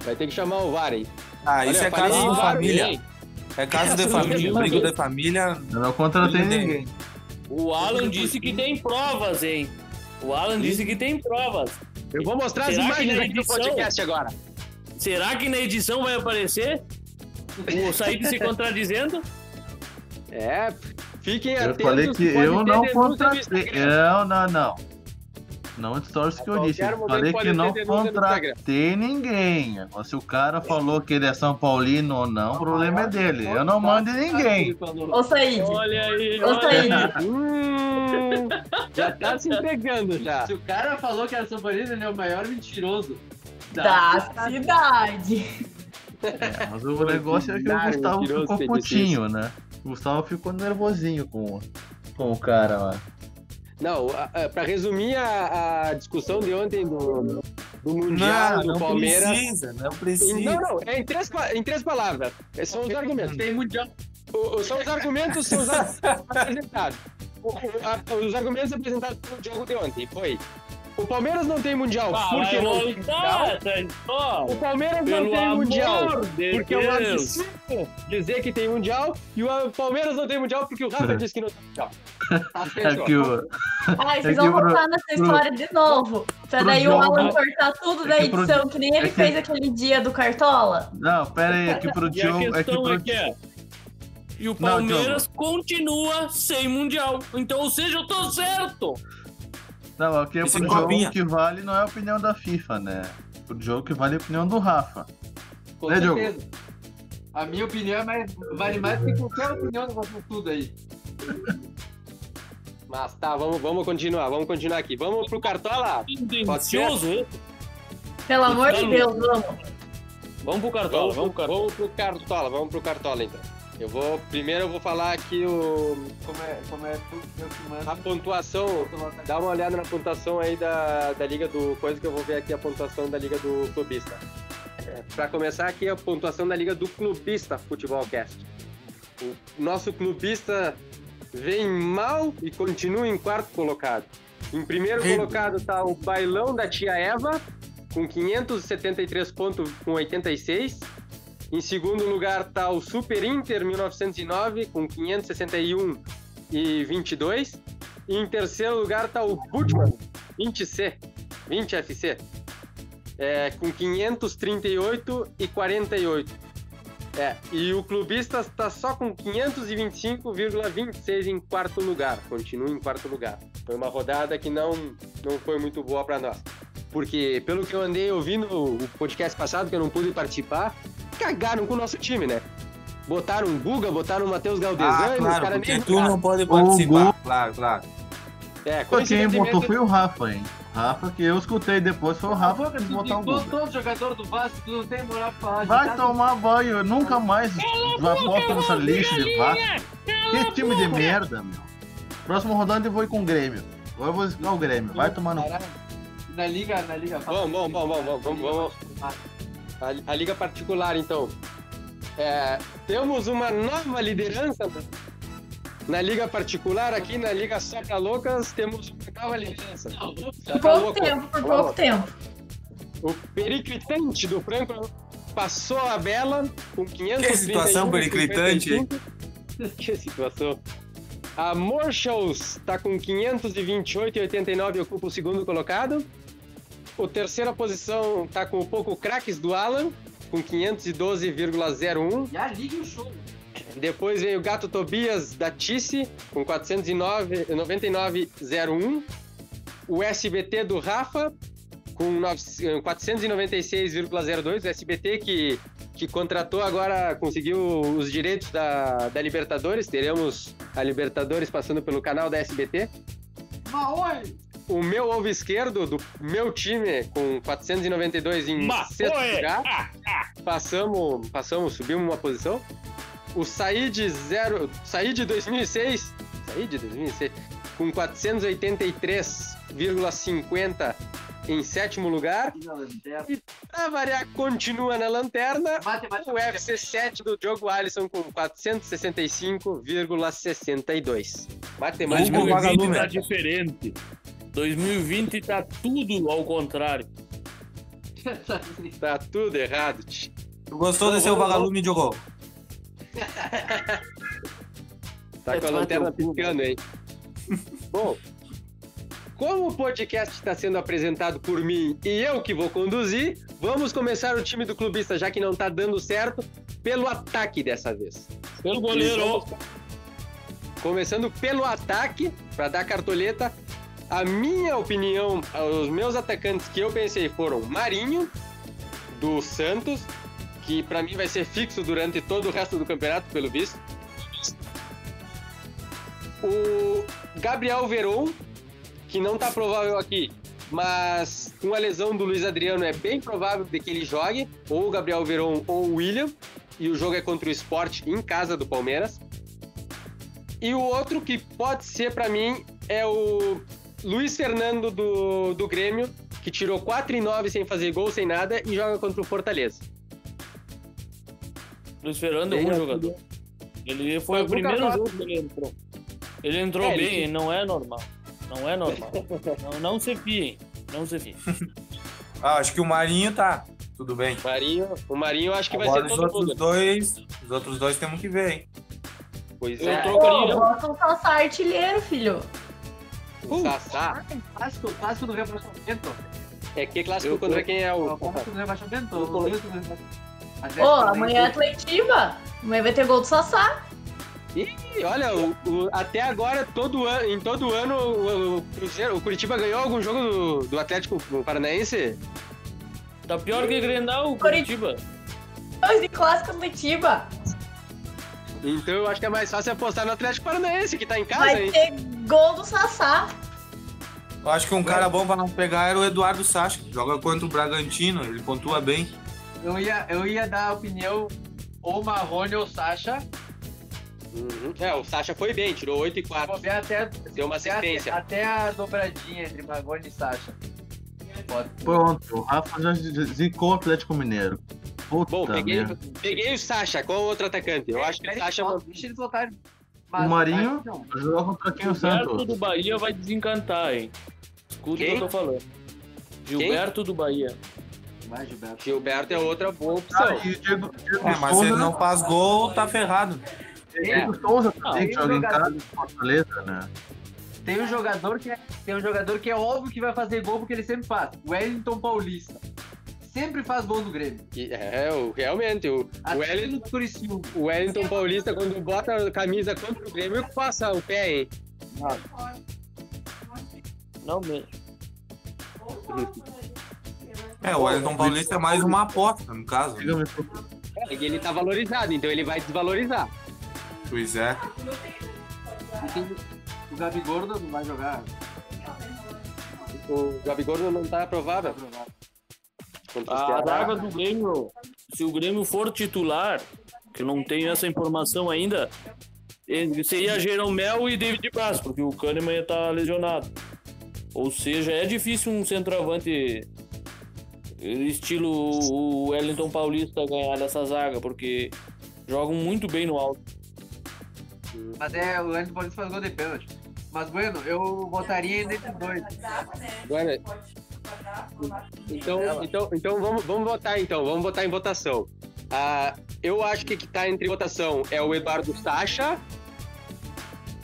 Vai ter que chamar o VAR aí. Ah, isso Olha, é caso de família. É caso de família. é Briga de família. Eu não contratei ninguém. O Alan disse que tem provas, hein? O Alan disse que tem provas. Eu vou mostrar as Será que imagens aqui do edição- podcast agora. Será que na edição vai aparecer o Said se contradizendo? É, fiquem Eu atentos. falei que eu não contratei. Não, não, não. Não distorce o que eu disse. Eu falei que não contratei ninguém. Se o cara falou que ele é São Paulino ou não, o problema é dele. Eu não mando em ninguém. Ô, Said. Olha aí, Ô. Said. Hum, Já tá se entregando já. Se o cara falou que era São Paulino, ele é o maior mentiroso Da cidade. É, mas o negócio é que o Gustavo ficou putinho, né? O Gustavo ficou nervosinho com, com o cara lá. Não, a- a- pra resumir a, a discussão de ontem do, do Mundial, Não, do não Palmeiras. precisa, não precisa. Não, não, é em três, em três palavras. São os argumentos. Tem mundial. O- são os argumentos são os (laughs) apresentados. O- o- a- os argumentos apresentados pelo jogo de ontem foi. O Palmeiras não tem Mundial Ah, porque não tem Mundial. O Palmeiras não Pelo tem Mundial de porque é um Deus. absurdo dizer que tem Mundial e o Palmeiras não tem Mundial porque o Rafa disse que não tem Mundial. (laughs) Tá, É que o. Ai, É vocês que vão pro- voltar nessa pro- história de novo. Pra pro daí o Alan cortar tudo da é que pro- edição, que nem ele (laughs) é que- fez aquele dia do Cartola. Não, pera aí, é que pro (laughs) E a Diogo. É que questão pro. é que é. E o Não, Palmeiras continua sem Mundial. Então, ou seja, eu tô certo. Não, aqui é Esse pro jogo copinha. que vale não é a opinião da FIFA, né? Pro jogo que vale a opinião do Rafa. Com Né, Diogo? certeza. A minha opinião é mais, vale mais que qualquer opinião de vocês tudo aí. (laughs) Mas tá, vamos, vamos continuar, vamos continuar aqui. Vamos pro Cartola? Tendencioso, esse. Pelo amor de Tá Deus, vamos. Vamos pro Cartola, Vamos, vamos pro, Cartola. vamos pro Cartola, vamos pro Cartola então. Eu vou, primeiro eu vou falar aqui o, Como é, como é tudo que eu te mando. a pontuação, dá uma olhada na pontuação aí da, da Liga do Coisa que eu vou ver aqui a pontuação da Liga do Clubista. É, pra começar aqui a pontuação da Liga do Clubista Futebolcast. O nosso clubista vem mal e continua em quarto colocado. Em primeiro Rico. colocado tá o Bailão da Tia Eva, com 573 pontos com 86. Em segundo lugar tá o Super Inter 1909 com 561 e 22. E em terceiro lugar tá o Budman 20C, 20FC, é, com 538 e 48. É, e o clubista está só com 525,26 em quarto lugar. Continua em quarto lugar. Foi uma rodada que não, não foi muito boa para nós. Porque, pelo que eu andei ouvindo o podcast passado, que eu não pude participar, cagaram com o nosso time, né? Botaram o Guga, botaram o Matheus Galdesani, Ah, os claro, caras porque nem tu não pode participar. Claro, claro. É, Quem botou foi o Rafa, hein? Rafa, que eu escutei depois, foi o Rafa que botar o Guga. todo jogador do Vasco, tu não tem moral pra falar. Vai de tomar banho, eu nunca mais aposto nessa lixo de Vasco. Que time de merda, meu. Próxima rodada eu vou ir com o Grêmio. Agora eu vou escar o Grêmio. Vai tomar no. cu. Na liga, na liga. Vamos, vamos, vamos, vamos, vamos, vamos. A, a liga particular, então. É, temos uma nova liderança na liga particular, aqui na liga só loucas, temos uma nova liderança. Por pra pouco louco. tempo, por pra pouco tempo. O periclitante do Franco passou a Bela com 531. Que situação periclitante, hein? 55. Que situação. A Morshows tá com 528,89 e ocupa o segundo colocado. O terceira posição tá com o pouco craques do Alan, com 512,01. Já liga o show. Depois vem o Gato Tobias da Tice, com 499,01. O SBT do Rafa, com nove- 496,02. O SBT que, que contratou agora, conseguiu os direitos da, da Libertadores. Teremos a Libertadores passando pelo canal da SBT. Maoi! O meu ovo esquerdo do meu time com 492 em Mas sexto foi! lugar. Passamos, passamos, subimos uma posição. O Said zero, Said 2006, Said 2006 com 483,50 em sétimo lugar. E pra variar, continua na lanterna. O UFC 7 do Diogo Alisson com 465,62. Matemática Hugo 2020 Vagalume. tá diferente. 2020 tá tudo ao contrário. Tá tudo errado. tch. Tu gostou desse seu vagalume, Diogo? Tá com a lanterna piscando aí. (laughs) Bom, como o podcast está sendo apresentado por mim e eu que vou conduzir, vamos começar o time do clubista, já que não tá dando certo, pelo ataque dessa vez. Pelo goleiro. Começando pelo ataque, para dar cartoleta. A minha opinião, os meus atacantes que eu pensei foram Marinho, do Santos, que para mim vai ser fixo durante todo o resto do campeonato, pelo visto. O Gabriel Veron, que não tá provável aqui, mas com a lesão do Luiz Adriano é bem provável de que ele jogue, ou o Gabriel Veron ou o William, e o jogo é contra o Sport em casa do Palmeiras. E o outro que pode ser pra mim é o Luiz Fernando do, do Grêmio, que tirou 4 e 9 sem fazer gol, sem nada, e joga contra o Fortaleza. Luiz Fernando é um assim. jogador. Ele foi o Nunca primeiro jogo que ele entrou. Ele entrou É, ele bem, que- não é normal. Não é normal. (laughs) não, não se fiem. Não se fiem. (laughs) Ah, acho que o Marinho tá. Tudo bem. Marinho, o Marinho eu acho que vai Agora ser os todo outros mundo. dois. Os outros dois temos que ver, hein? Pois Eu é. trocaria. Pô, bota o Sassá artilheiro, filho. O Sassá. Clássico, clássico do rebaixamento. É que clássico contra quem é o. Clássico do rebaixamento. Eu colo- Ô, amanhã é Atletiba. Amanhã vai ter gol do Sassá. E olha, o- o- até agora, todo ano, em todo ano, o, o Cruzeiro, o Curitiba ganhou algum jogo do, do Atlético Paranaense? Tá pior que Grenal, o Curitiba. Dois de clássico Atletiba. Então eu acho que é mais fácil apostar no Atlético Paranaense, que tá em casa, Vai hein? ter gol do Sassá. Eu acho que um cara bom pra nós pegar era o Eduardo Sacha, que joga contra o Bragantino, ele pontua bem. Eu ia, eu ia dar a opinião ou Marrone ou Sacha. Uhum. É, o Sacha foi bem, tirou 8 e 4. Vou ver até, Deu uma até, assistência. até a dobradinha entre Marrone e Sacha. Pode. Pronto, o Rafa já zicou o Atlético Mineiro. Puta Bom, peguei, merda. peguei o Sacha, qual o outro atacante? Eu acho que o Sacha. Deixa eles. O Marinho vai jogar contra quem o Gilberto Santos? do Bahia vai desencantar, hein? Escuta o que Quem? eu tô falando. Gilberto do Bahia. Vai, Gilberto. Gilberto é outra boa opção. Ah, Diego, Diego É, mas se ele não faz gol, tá ferrado. Diego Souza também, que tem joga em casa com Fortaleza, né? Tem um jogador que é, tem um jogador que é óbvio que vai fazer gol porque ele sempre faz. O Wellington Paulista. Sempre faz gol no Grêmio. É, o- realmente, o, o, Wellington, o Wellington Paulista, quando bota a camisa contra o Grêmio, passa o pé, hein? Não mesmo. É, o Wellington Paulista é mais uma aposta, no caso. Diga-me, É ele tá valorizado, então ele vai desvalorizar. Pois é. O Gabigol não vai jogar. O Gabigol não tá provável. A zaga do Grêmio, se o Grêmio for titular, que eu não tenho essa informação ainda, seria Jeromel e David Braz, porque o Kahneman ia estar lesionado. Ou seja, é difícil um centroavante estilo o Wellington Paulista ganhar dessa zaga, porque jogam muito bem no alto. Mas é, o Wellington Paulista faz gol de pênalti. Mas, bueno, eu votaria nesses dois. Agora, então, então, então vamos, vamos votar então, vamos votar em votação. Ah, eu acho que que tá entre votação é o Eduardo Sacha,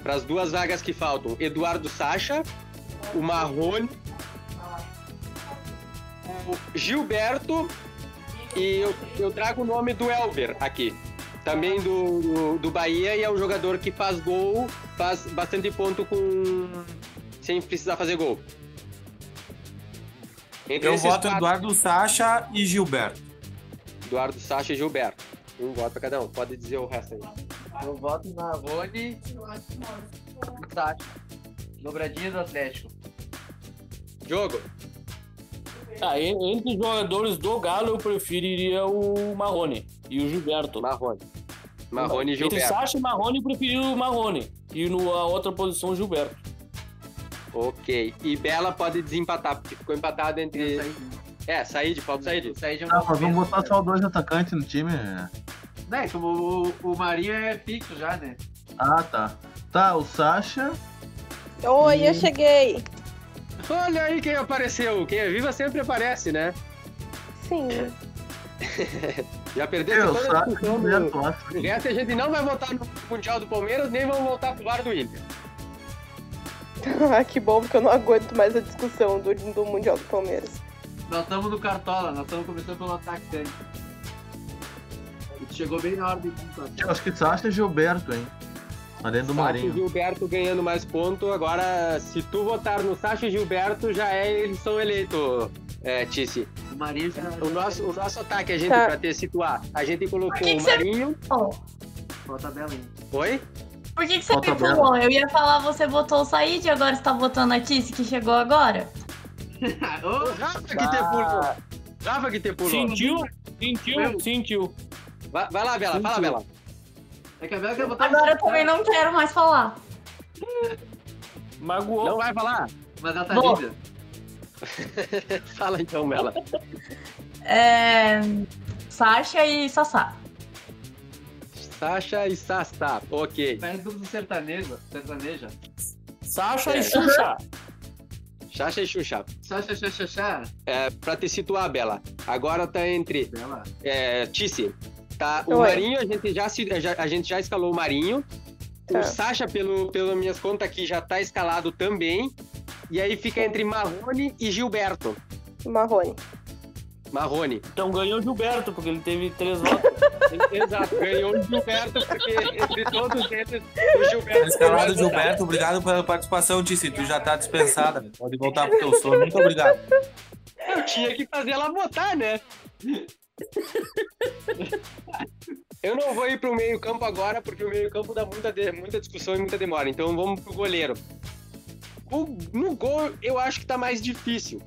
para as duas vagas que faltam, Eduardo Sacha, o Marrone, o Gilberto e eu, eu trago o nome do Elber aqui. Também do, do, do Bahia e é um jogador que faz gol, faz bastante ponto com sem precisar fazer gol. Entre Eu voto quatro, Eduardo Sacha e Gilberto. Eduardo Sacha e Gilberto. Um voto pra cada um. Pode dizer o resto aí. Eu voto em Marrone e Sacha. Dobradinha do Atlético. Jogo. Ah, en- entre os jogadores do Galo, eu preferiria o Marrone e o Gilberto. Marrone. Marrone e Entre Gilberto. Sacha e Marrone, eu preferi o Marrone. E na outra posição, o Gilberto. Ok. E Bela pode desempatar, porque ficou empatado entre. É, Said, falta Said. Said é um Ah, mas vamos botar só dois atacantes no time. né? Né, como o, o Marinho é fixo já, né? Ah, tá. Tá, o Sacha. Oi, eu cheguei. Olha aí quem apareceu. Quem é viva sempre aparece, né? Sim. (laughs) Já perdeu Eu, toda a Sacha e discussão do... O resto a gente não vai votar no Mundial do Palmeiras, nem vamos voltar pro VAR do Inter. (laughs) Ah, que bom, porque eu não aguento mais a discussão do, do Mundial do Palmeiras. Nós estamos no Cartola, nós estamos começando pelo atacante. Chegou bem na hora de Eu acho que Sacha e Gilberto, hein? Além do Sacha e Marinho. Gilberto ganhando mais ponto. Agora, se tu votar no Sacha e Gilberto, já é, eles são eleitos, é, Tice. O Marinho já... O nosso, o nosso ataque, a gente, Tá. pra te situar, a gente colocou que o que você- Marinho. Qual a tabela aí? Oi? Por que, que você Qual me pulou? Eu ia falar, você botou o Said e agora você tá botando a Tice que chegou agora? (laughs) Rafa que te pulou. Rafa que te pulou. Sentiu? Sentiu? Sentiu. Vai, vai lá, Bela, fala, Bela. É que a Bela quer botar Agora eu também não quero mais falar. Magoou. Não vai falar? Mas ela tá Vou. linda. (laughs) Fala então, Bela. É... Sasha e Sassá. Sasha e Sassá. Ok. Parece duplo sertanejo. Sertaneja. Sasha É. e Xuxa. Sasha e Xuxa. Sasha, Sasha, Sasha. É, pra te situar, Bela, agora tá entre Bela. é, Tice. Tá, o Oi. Marinho, a gente já, se, já- a gente já escalou o Marinho. Tá. O Sasha, pelo, pelas minhas contas aqui, já tá escalado também. E aí fica entre Marrone e Gilberto. Marrone. Marrone. Então ganhou o Gilberto, porque ele teve três votos. (laughs) Exato, ganhou o Gilberto, porque entre todos eles, o Gilberto. Escalado Gilberto, obrigado pela participação, Tice. Tu já tá dispensada. Pode voltar pro teu sono. Muito obrigado. Eu tinha que fazer ela votar, né? Eu não vou ir pro meio-campo agora, porque o meio-campo dá muita, de- muita discussão e muita demora. Então vamos pro goleiro. O- no gol, eu acho que tá mais difícil.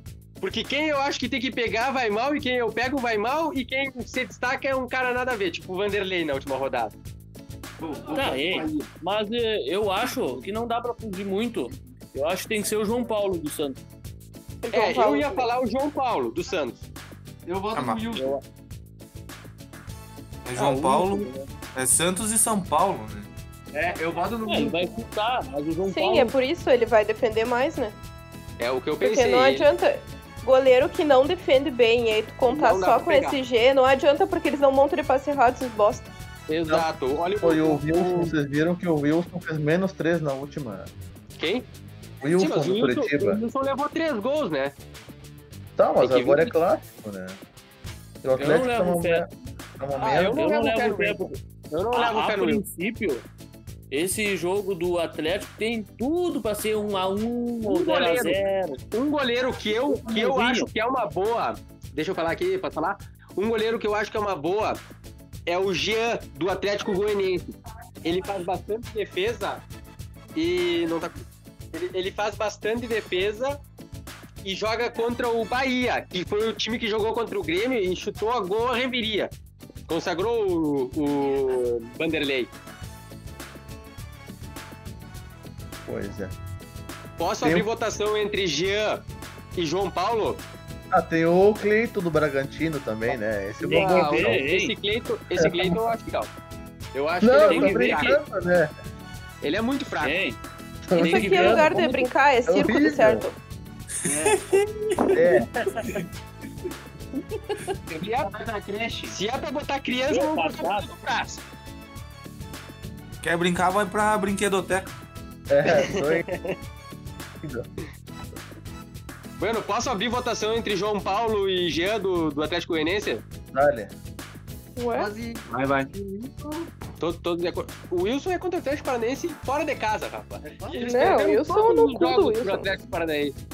Porque quem eu acho que tem que pegar vai mal, e quem eu pego vai mal, e quem se destaca é um cara nada a ver, tipo o Vanderlei na última rodada. Tá, é. Mas é, eu acho que não dá pra fugir muito. Eu acho que tem que ser o João Paulo do Santos. É, eu ia falar o João Paulo, do Santos. Eu voto Ah, no Wilson. É João Ah, Paulo, Wilson, é Santos e São Paulo, né? É, eu voto no É, ele vai chutar, mas o João Sim, Paulo. é por isso ele vai defender mais, né? É o que eu Porque pensei. não adianta. Goleiro que não defende bem e aí tu contar Não só com pegar. esse G, não adianta porque eles não montam de passe errado, esses bosta. Exato. Olha Foi o Wilson, vocês viram que o Wilson fez menos três na última. Quem? Wilson Sim, mas do o Wilson, Curitiba. o Wilson levou três gols, né? Tá, mas Tem agora é clássico, né? O Eu não Atlético tá levo num fé. tá Ah, eu momento. não Eu não levo fé Eu não levo fé no Wilson. princípio, esse jogo do Atlético tem tudo pra ser um a um ou Um 0 a goleiro. 0 Um goleiro que eu, que eu acho que é uma boa. Deixa eu falar aqui, posso falar? Um goleiro que eu acho que é uma boa é o Jean, do Atlético Goianiense. Ele faz bastante defesa e. Não tá... ele, ele faz bastante defesa e joga contra o Bahia, que foi o time que jogou contra o Grêmio e chutou a gol a reviria. Consagrou o, o Vanderlei. Pois é. Posso Tem abrir um- votação entre Jean e João Paulo? Ah, tem o Cleito do Bragantino também, né? Esse é Tem que boa ver, ei. Esse Cleiton, esse Cleiton eu acho legal. Eu acho Não, que ele é né? Ele é muito fraco. Tem. Isso que aqui é lugar de brincar, é circo de certo. É, Se é, se é pra botar criança, vamos botar Passado. no braço. Quer brincar, vai pra brinquedoteca. É, (laughs) aí. Bueno, posso abrir votação entre João Paulo e Jean do, do Atlético Goianiense? Olha, Ué? Quase. vai, vai. Todos, todos de acordo. O Wilson é contra o Atlético Paranaense fora de casa, rapaz. Eles Não, perderam Wilson do jogos pro Wilson. Atlético Paranaense.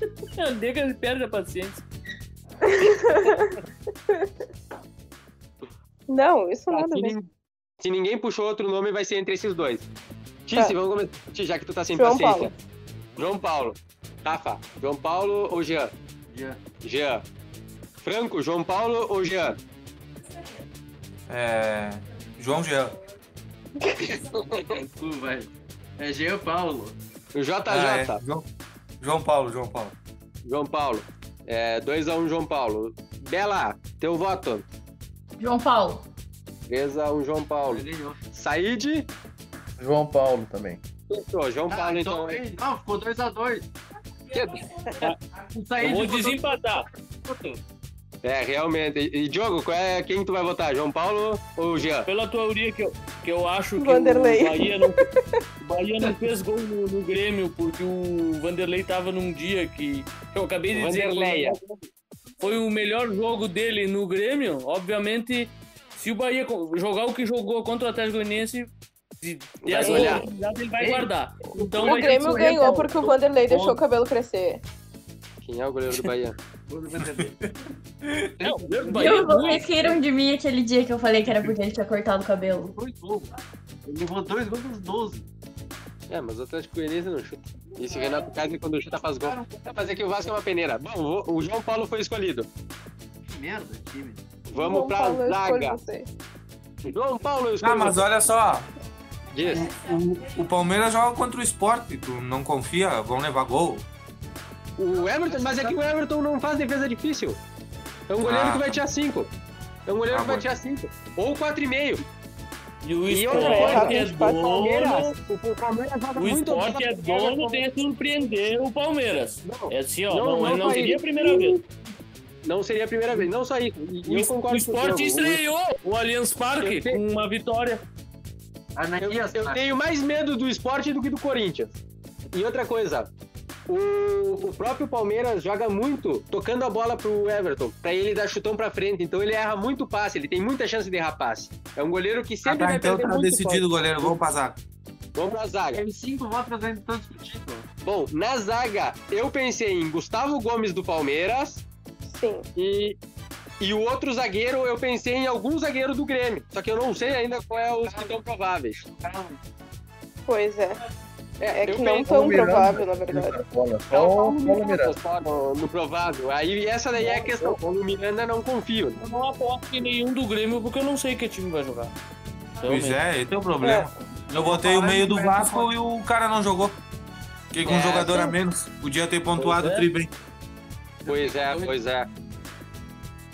(laughs) Nega, ele perde a paciência. (laughs) Não, isso nada se, mesmo. se ninguém puxou outro nome, vai ser entre esses dois. Tice, Tá. vamos começar. Já que tu tá sem João paciência. Paulo. João Paulo. Rafa, João Paulo ou Jean? Jean. Jean. Franco, João Paulo ou Jean? É. João Jean. (laughs) Tu, vai. É Jean Paulo. O JJ. Ah, é. João, João Paulo, João Paulo. João Paulo. É 2x1 João Paulo. Bela, teu voto. João Paulo. 3x1 João Paulo. Ele ganhou. Said. João Paulo também. Fechou, João Ah, Paulo então, então. não, ficou 2x2. O Eu Said vou botou- desempatar. É, realmente. E, Diogo, qual é quem tu vai votar? João Paulo ou Jean? Pela teoria que eu, que eu acho que Vanderlei. o (laughs) Bahia não, o Bahia não fez gol no, no Grêmio, porque o Vanderlei tava num dia que eu acabei de dizer. Vanderleia. Foi o melhor jogo dele no Grêmio. Obviamente, se o Bahia jogar o que jogou contra o Atlético Goianiense, essa olhar. oportunidade, ele vai guardar. Então O Grêmio ganhou porque o Vanderlei deixou o cabelo crescer. Quem é o goleiro do Bahia? É, (laughs) o goleiro do Viu? Vocês riram de mim aquele dia que eu falei que era porque ele tinha cortado o cabelo. Ele levou dois gols dos 12. É, mas o Atlético Goianiense não chuta. E se Renato Kaiser quando chuta faz gol. Vai fazer que o Vasco é uma peneira. Bom, o João Paulo foi escolhido. Que merda, time. Vamos João pra Paulo, eu zaga. João Paulo, eu escolho Ah, mas olha só. Diz. O, o Palmeiras joga contra o Sport. Tu não confia? Vão levar gol. O Everton, mas é que o Everton não faz defesa difícil. É um goleiro Ah. que vai tirar 5. É um goleiro Ah, que vai bom. tirar 5. Ou 4,5. E o E coisa, é o Palmeiras, dono. o Palmeiras joga O muito Sport bola é dono que surpreender o Palmeiras. É assim, ó. Não, Não, não não, seria a primeira vez. Não seria a primeira vez, não só isso. E O, eu concordo o Sport com o Diogo. estreou o Allianz Parque com uma vitória. Eu, eu tenho mais medo do esporte do que do Corinthians. E outra coisa, o, o próprio Palmeiras joga muito tocando a bola pro Everton, pra ele dar chutão pra frente. Então ele erra muito passe, ele tem muita chance de errar passe. É um goleiro que Ah, sempre tá, vai então perder tá muito decidido, ponto. goleiro. Vamos pra zaga. Vamos pra zaga. Teve cinco votos ainda estão discutindo. Bom, na zaga, eu pensei em Gustavo Gomes do Palmeiras. Sim. E, e o outro zagueiro, eu pensei em algum zagueiro do Grêmio. Só que eu não sei ainda qual é os que estão prováveis. Pois é. É eu que não penso- tão provável, na verdade. Não, Paulo Miranda só no, no provável. Aí essa daí é a questão. Paulo Miranda não confio. Eu não aposto em nenhum do Grêmio porque eu não sei que time vai jogar. Pois é, esse é o problema. Eu botei o meio do Vasco e o cara não jogou. Fiquei com um É, jogador sim. a menos. Podia ter pontuado Pois é. tri bem. Pois é, pois é.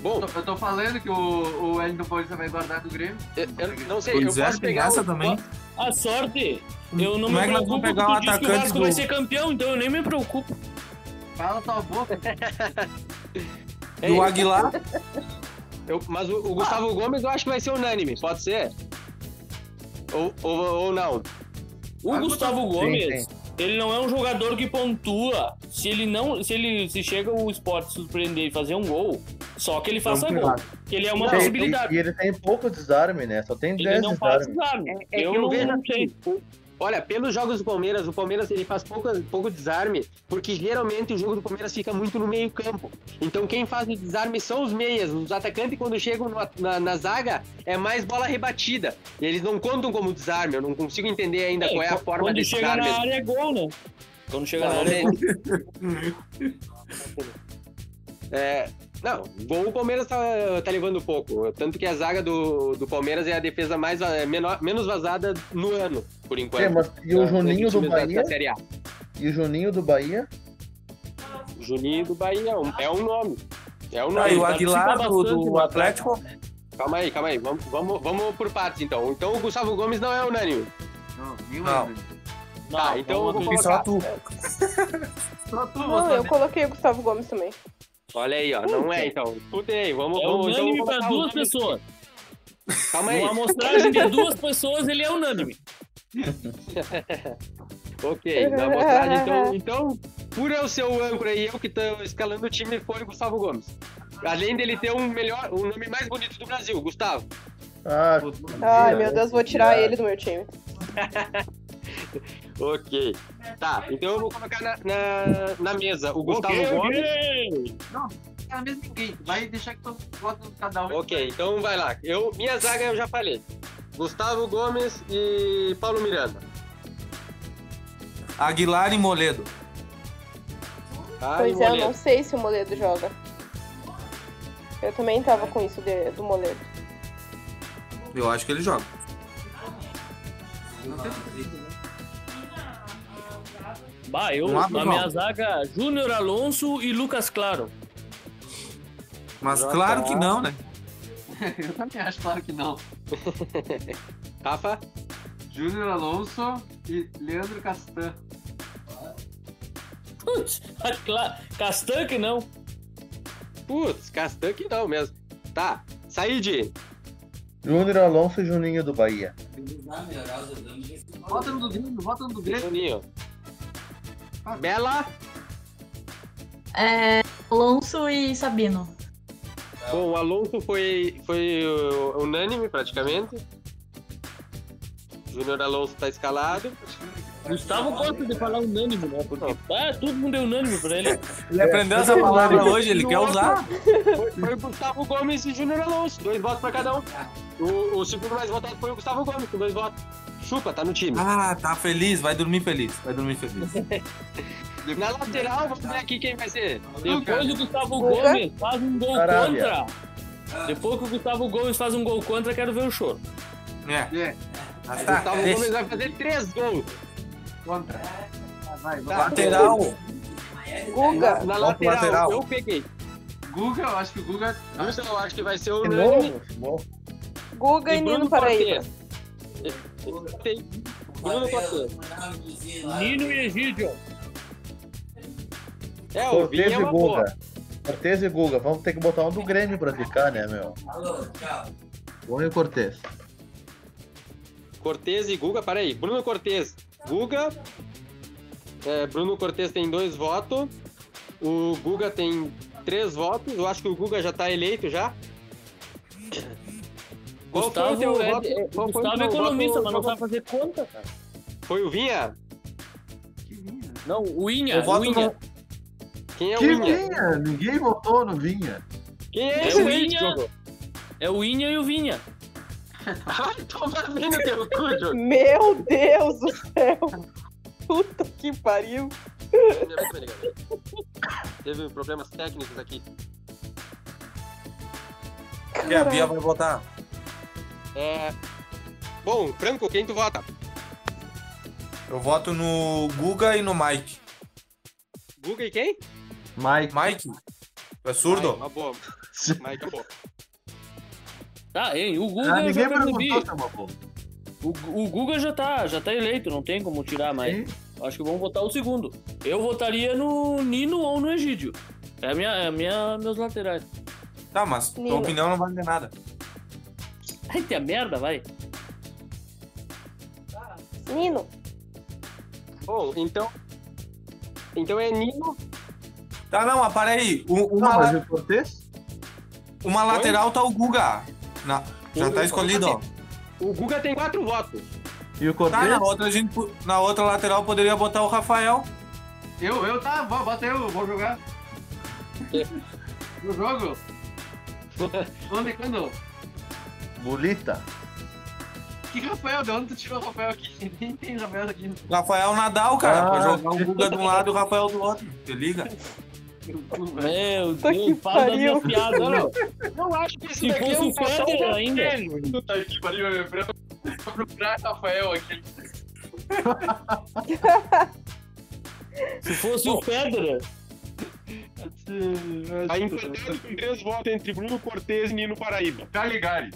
Bom, Eu tô falando que o, o Wellington Paulista vai guardar do Grêmio. eu, eu não sei, Pois eu é, posso tem pegar essa o- também. A sorte, eu não Como me é que nós vamos preocupo pegar porque o tu diz que o Vasco do- vai ser campeão, então eu nem me preocupo. Fala tua boca. (laughs) É Do. Aguilar, Eu- mas o, o Gustavo Gomes eu acho que vai ser unânime, pode ser? Ou, ou, ou não? O Ah, Gustavo sim, Gomes, sim. ele não é um jogador que pontua. Se ele não, se ele se chega o esporte surpreender e fazer um gol, só que ele faça Vamos gol. Que ele é uma Tem- possibilidade. E ele tem pouco desarme, né? Só tem Ele 10 não faz desarme. desarme. É eu eu não, vejo não sei. assim, Olha, pelos jogos do Palmeiras, o Palmeiras ele faz pouco, pouco desarme, porque geralmente o jogo do Palmeiras fica muito no meio campo. Então quem faz o desarme são os meias. Os atacantes, quando chegam no- na, na zaga, é mais bola rebatida. E eles não contam como desarme. Eu não consigo entender ainda É, qual é a forma Quando de chega desarme. na área é gol, né? Quando chega na Não, área é gol. (laughs) É, não, gol o Palmeiras tá, tá levando pouco. Tanto que a zaga do, do Palmeiras é a defesa mais va- menor, menos vazada no ano, por enquanto. É, mas e o Juninho do Bahia? Da Série A. E o Juninho do Bahia? Juninho do Bahia é um, é um nome. É um Tá, nome. e o Aguilar do, do Atlético. Calma aí, calma aí. Vamos, vamos, vamos por partes então. Então o Gustavo Gomes não é unânime. Não, nenhum Não. é unânime. Tá, então eu vou colocar. só tu. Só tu, Não, eu coloquei o Gustavo Gomes também. Olha aí, ó. Não é então. Escutem aí. Vamos, É vamos, então, unânime vou para duas pessoas. Calma aí. Uma amostragem de duas pessoas, ele é unânime. (laughs) Ok, na amostragem, então, então, por eu ser o âncora e eu que tô escalando o time, foi o Gustavo Gomes. Além dele ter um melhor, o nome mais bonito do Brasil, Gustavo. Ah, Ai, meu Deus, vou tirar ele do meu time. (laughs) Ok. Tá, então eu vou colocar na, na, na mesa o Gustavo Ok, Gomes. ok. Não, é mesmo ninguém. Vai deixar que tu bota cada um. Ok, então vai lá. Eu, minha zaga eu já falei. Gustavo Gomes e Paulo Miranda. Aguilar e Moledo. Tá, Pois e é, eu não sei se o Moledo joga. Eu também tava com isso de- do Moledo. Eu acho que ele joga. Bah, eu, na minha zaga, Júnior Alonso e Lucas Claro. Mas Já claro tá. que não, né? (laughs) eu também acho claro que não. (laughs) Rafa? Júnior Alonso e Leandro Castan. Putz, (laughs) Cla- Castan que não. Putz, Castan que não mesmo. Tá, Said. Júnior Alonso e Juninho do Bahia. Bota no do Grêmio, bota no do Grêmio. Juninho. Bela. É, Alonso e Sabino. Bom, o Alonso foi, foi unânime praticamente. Júnior Alonso tá escalado. Gustavo gosta de falar unânime, né? Porque ah, todo mundo é unânime pra ele. Ele aprendeu essa palavra hoje, ele quer usar. Foi, foi o Gustavo Gomes e Júnior Alonso, dois votos pra cada um. O, o segundo mais votado foi o Gustavo Gomes, com dois votos. Chupa, tá no time. Ah, tá feliz, vai dormir feliz, vai dormir feliz. (laughs) Na lateral, vamos ver aqui quem vai ser. Depois o Gustavo Gomes faz um gol Arábia. contra. Depois que o Gustavo Gomes faz um gol contra, quero ver o choro. É. É. Mas O tá, Gustavo deixa. Gomes vai fazer três gols. Contra. Vai, vai. Lateral. Guga. Na lateral, lateral. eu peguei. Guga, eu acho que o Guga. Guga, eu acho que vai ser o De unânime. novo? De novo. Guga e, Nino Paraíba. Tem Bruno Cortez. Nino e Egídio. É, o Cortez é e uma boa. Guga. Cortez e Guga. Vamos ter que botar um do Grêmio pra ficar, né, meu? Põe o Cortez. Cortez e Guga, peraí. Bruno Cortez. Guga. É, Bruno Cortez tem dois votos. O Guga tem três votos. Eu acho que o Guga já tá eleito já. Qual foi o Gustavo teu é, voto? é- Qual foi o Gustavo teu economista, voto? mas não sabe fazer conta, cara. Foi o Vinha? Não, o Inha, Eu o voto Inha. no- Quem é Que o Vinha? Vinha? Ninguém votou no Vinha. Quem é É esse o Inha. É o Inha e o Vinha. Ai, toma bem no teu cu. Meu Deus do céu. Puta que pariu. Teve problemas técnicos aqui. E a Bia vai votar. É... Bom, Franco, quem tu vota? Eu voto no Guga e no Mike. Guga e quem? Mike. Mike? É surdo? Ai, uma boa. Mike é boa. Tá, hein? O Guga Ah, ninguém já percebi. perguntou, mapo. O, o Guga já tá, já tá eleito, não tem como tirar mais. Acho que vamos votar o segundo. Eu votaria no Nino ou no Egídio. É a minha, é a minha, meus laterais. Tá, mas tua opinião não vale nada. Ai, tem a merda, vai. Nino. Bom, então... Então é Nino. Tá, não, mas para aí. Uma, la- o uma lateral tá o Guga. Na- já tá escolhido, ó. O Guga tem quatro votos. E o Tá, Cortez? na outra, a gente, na outra lateral poderia botar o Rafael. Eu, eu, tá, bo- bota eu, vou jogar. No jogo? Onde, (laughs) quando? Bolita. Que Rafael? De onde tu tirou o Rafael aqui? (laughs) Nem tem Rafael aqui. Rafael Nadal, cara. Ah, pra jogar o Guga de um lado e o Rafael do outro. Te liga? Meu Puta que Deus, fala da minha pariu. piada, Não. Eu acho que esse Se daqui fosse é um o Federer ainda. Puta que pariu, eu ia procurar Rafael aqui. Se fosse o Federer. Tá empatando com três votos entre Bruno Cortez e Nino Paraíba. Caligari.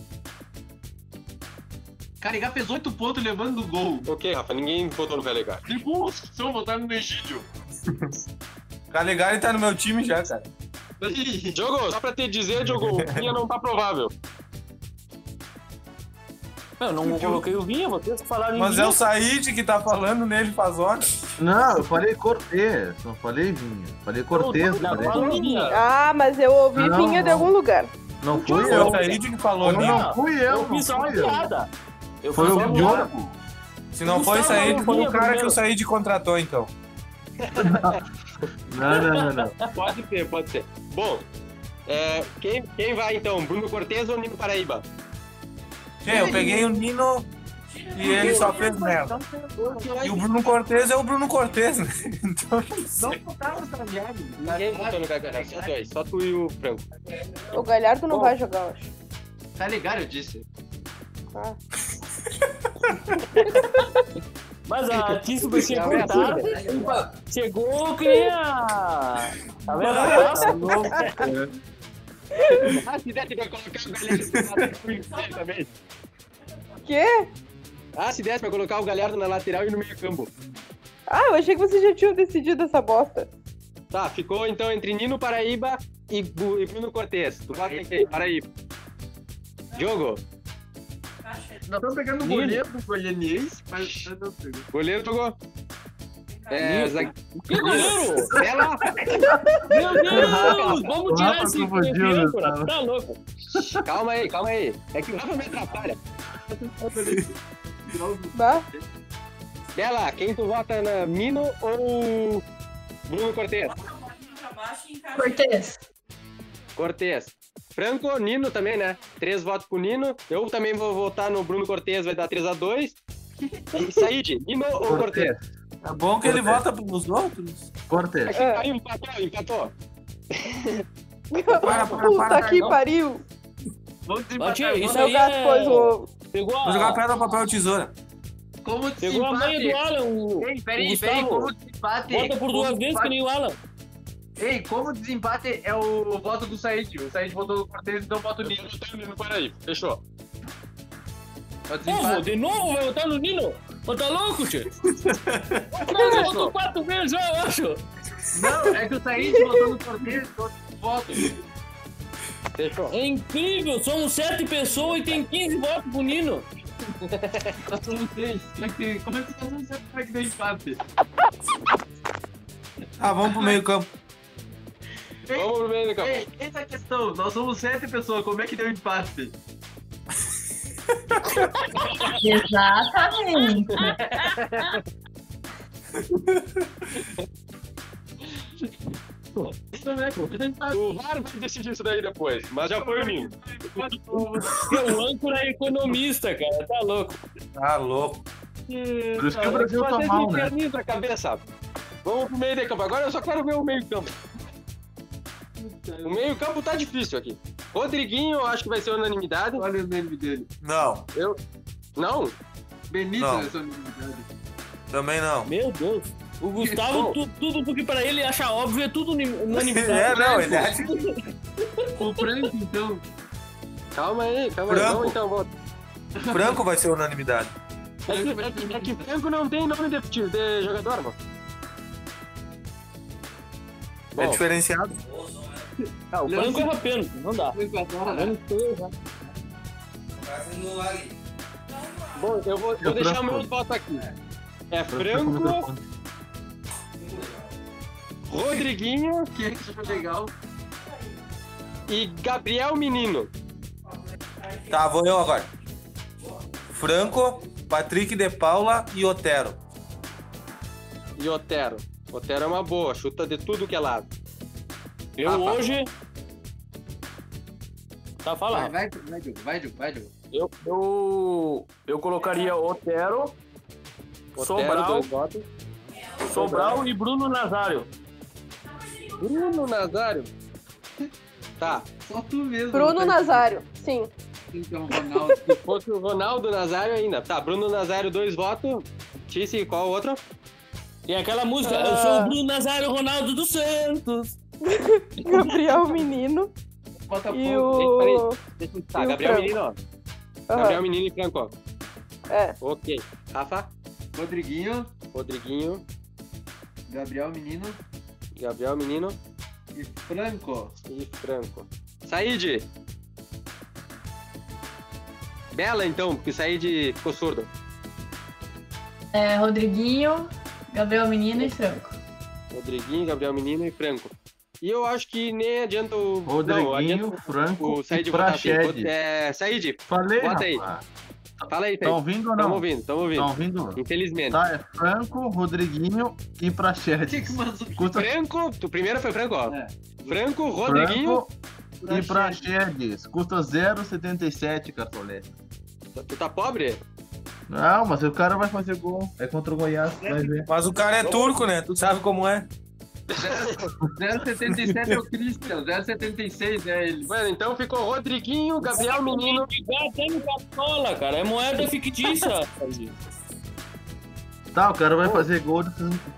Carregar fez 8 pontos levando o gol. Ok, Rafa, ninguém votou no Caligari. Que bom, só votaram no Egídio. Calegari tá no meu time já, cara. Diogo, só pra te dizer, Diogo, o Vinha não tá provável. Eu não coloquei o Vinha, vocês falaram em Mas é o Said que tá falando nele faz horas. Não, eu falei Cortez. Não falei Vinha. Falei Cortez. Não, falei- Vinha. Ah, mas eu ouvi Não, vinha de não. algum lugar. Não fui Foi eu. o Said que falou Não, nisso. não fui eu. Eu Não fiz só uma fui eu. piada. Eu Foi o. Diogo. Se não foi o Gustavo Said, não foi o cara que primeiro. o Said contratou, então. (laughs) Não, não, não, não. Pode ser, pode ser. Bom, é, quem, quem vai então? Bruno Cortez ou Nino Paraíba? Gente, eu peguei o Nino e ele só fez merda. E o Bruno Cortez é o Bruno Cortez, né? (laughs) Então, não. Ninguém votou no só dois. Só tu e o Franco. O Galhardo não Bom. vai jogar, eu acho. Caligari, eu disse. Ah. Mas a Tício vai ser cortada. Chegou, queria. Tá vendo? Novo. (laughs) Ah, se der, vai colocar o Galhardo também. Quê? Ah, se desse pra colocar o Galhardo na lateral e no meio campo. Ah, eu achei que vocês já tinham decidido essa bosta. Tá, ficou então entre Nino Paraíba e, Bu- e Bruno Cortez. Tu vota em quem? Paraíba. Diogo, Nós estamos pegando o goleiro do Goianiense, mas não goleiro jogou. É, zague- Que goleiro? Ela. Meu Deus! (laughs) Vamos tirar esse esse né? Tá louco? Calma aí, calma aí. É que o Rafa me atrapalha. Bah. Bela, quem tu vota na Mino ou Bruno Cortez? Cortez. Cortez. Franco, Nino também, né? Três votos pro Nino. Eu também vou votar no Bruno Cortez, vai dar 3x2. E Said, Nino ou Cortez? É bom que ele vota pros outros. Cortez. Aí empatou, empatou. Puta que pariu. Vamos tia, isso aí é... pôs o. Pegou Vou jogar a... pedra, papel, tesoura. Como Pegou a manha do Alan, o, Ei, peraí, peraí, como desempate. Bota por duas vezes que desempate- nem o Alan. Ei, como desempate é o voto do Said. O Said votou no Cortez, então voto no Nino. Peraí, fechou. É o Pô, desempate. de novo vai votar no Nino? Ô, tá louco, tio? (laughs) Não, já votou quatro vezes já, eu acho. Não, é que o Said votou no Cortez, então voto. Fechou. É incrível, somos sete pessoas e tem 15 votos pro Nino. Nós somos três. Como é que, é nós não sabemos como é que deu empate? Ah, vamos pro meio campo. Vamos pro meio do campo. Ei, essa é a questão. Nós somos sete pessoas, como é que deu empate? (laughs) Exatamente. O VAR vai decidir isso daí depois, mas já foi o Nino. O âncora é economista, cara, tá louco. Tá louco. Por isso que o Brasil tá mal, né? cabeça. Vamos pro meio de campo. Agora eu só quero ver o meio campo. O meio campo tá difícil aqui. Rodriguinho, eu acho que vai ser unanimidade. Olha o nome dele. Não, Eu. Não? Benito Não. é unanimidade. também não. Meu Deus. O Gustavo, tu- tudo porque pra ele acha óbvio é tudo (laughs) unanimidade. É, não, ele acha. (laughs) O Franco, então. Calma aí, calma aí. Franco. Vamos então, vamos. Franco vai ser unanimidade. É que, é que, é que Franco não tem nome de, de jogador, mano. É Bom. diferenciado. Ah, o Franco é rapeno, não dá. Menos três, né? Bom, eu vou, vou Eu deixar Franco. meus votos aqui. É Franco, Rodriguinho Que é legal? e Gabriel Menino. Tá, vou eu agora. Franco, Patrick de Paula e Otero. E Otero. Otero é uma boa, chuta de tudo que é lado. Eu Ah, hoje. Tá falando. vai, vai, Diogo, vai, Diogo, vai, Diogo. Eu, eu, eu colocaria Otero, Otero, Sobral, dois votos. Sobral e Bruno Nazário. Bruno Nazário. Tá. Só tu mesmo. Bruno tá? Nazário, sim. Então, Ronaldo. (laughs) Se fosse o Ronaldo Nazário ainda. Tá, Bruno Nazário, dois votos. Tice, qual o outro? Tem aquela música, eu sou o Bruno Nazário Ronaldo dos Santos. (laughs) Gabriel Menino Bota e. Peraí, o. Deixa eu- Tá, E Gabriel. Menino, ó. Aham, Gabriel Menino e Franco. É. Ok. Rafa, Rodriguinho, Rodriguinho, Gabriel Menino Gabriel Menino e Franco. e Franco. Said! Bela, então, porque Said ficou surdo. É, Rodriguinho, Gabriel Menino e Franco. Rodriguinho, Gabriel Menino e Franco. E eu acho que nem adianta o. não, Rodriguinho, adianta Franco o Said votar assim. É, Said, Falei, Bota aí. rapaz. fala aí, Tá ouvindo ou Tamo não? ouvindo, tamo ouvindo. Tá ouvindo? Infelizmente. Tá, é Franco, Rodriguinho e Praxedes. Custa Franco, tu primeiro foi Franco, ó. É. Franco, Rodriguinho. Franco e Praxedes. Custa 0,77 cartolete. Tu tá pobre? Não, mas o cara vai fazer gol. É contra o Goiás, vai ver. Mas o cara é turco, né? Tu sabe como é. 077 é o Christian, 076 é ele. Mano, então ficou Rodriguinho, Gabriel Menino. Até no Cartola, cara, é moeda fictícia. Tá, o cara vai fazer gol,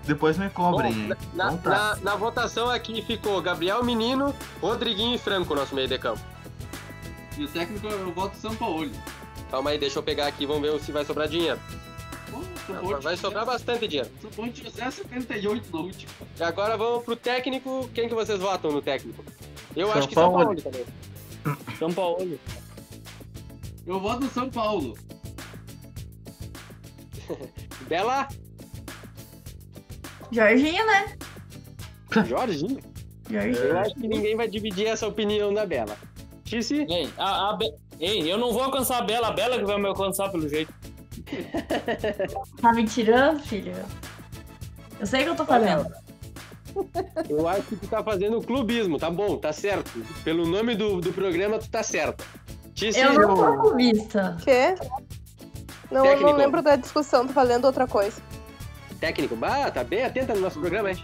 depois me cobrem, Bom? Na, Então tá. na- na votação aqui ficou Gabriel Menino, Rodriguinho e Franco, nosso meio de campo. E o técnico eu voto São Paulo. Calma aí, deixa eu pegar aqui, vamos ver se vai sobrar dinheiro. Paulo Vai sobrar bastante dinheiro. Paulo 078 no último. E agora vamos pro técnico. Quem que vocês votam no técnico? Eu São acho que São Paulo. Paulo também. (laughs) São Paulo. Eu voto no São Paulo. (laughs) Bela, Jorginho, né? Jorginho. Jorginho. Eu acho que ninguém vai dividir essa opinião da Bela. Tice, Ei, a, a Be- Ei, eu não vou alcançar a Bela, a Bela que vai me alcançar pelo jeito. (laughs) Tá me tirando, filho? Eu sei o que eu tô fazendo. Eu acho que tu tá fazendo clubismo, tá bom, tá certo. Pelo nome do, do programa, tu tá certo. Tice, Eu não sou clubista. Quê? Não, eu não lembro da discussão, tô falando outra coisa. técnico. Bah, tá bem atenta no nosso programa, hein?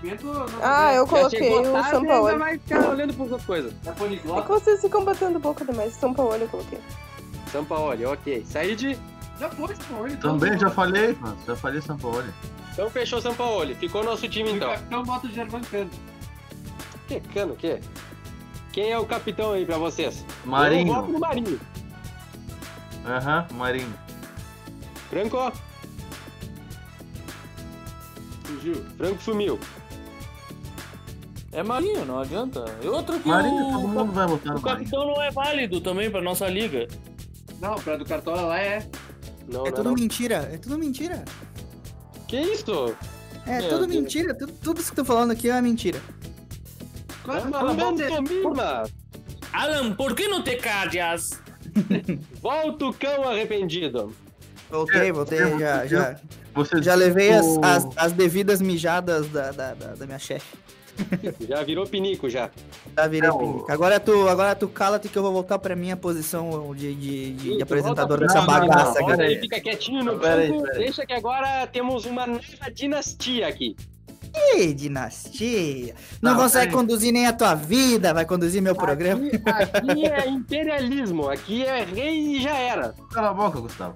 Ah, eu coloquei o tarde, São ainda Paulo. vai ficar olhando pras outras coisas. É que vocês ficam batendo boca demais. São Paulo eu coloquei. São Paulo, ok. Said, Já foi, São Paulo. Também já falei, mano. Já falei São Paulo. então fechou São Paulo. Ficou nosso time então. Capitão bota o Germán Cano. Que cano, o quê? Quem é o capitão aí pra vocês? Marinho. Eu voto no Marinho. Aham, Marinho. Franco? Fugiu. Franco sumiu. É Marinho, não adianta. E outro que Marinho, o, todo mundo vai votar o no Marinho. capitão não é válido também pra nossa liga. Não, pra do Cartola lá é. Não, É não, tudo não. mentira, é tudo mentira. Que isso? É Meu tudo Deus. mentira, tudo, tudo isso que eu tô falando aqui é mentira. É uma pantomima. Alan, por que não te callas? (laughs) Volta o cão arrependido. Voltei, voltei, já, já, Você já levei as, as, as devidas mijadas da, da, da, da minha chefe. (laughs) Já virou pinico já. Já virei É, o- pinico. Agora tu, agora tu cala-te que eu vou voltar pra minha posição de, de, de- Isso, apresentador dessa bagaça aqui. fica quietinho no Pera banco. aí. Deixa que agora temos uma nova dinastia aqui. Ih, dinastia. Não, Não, consegue conduzir nem a tua vida, vai conduzir meu programa. Aqui, aqui é (laughs) imperialismo. Aqui é rei e já era. Cala a boca, Gustavo.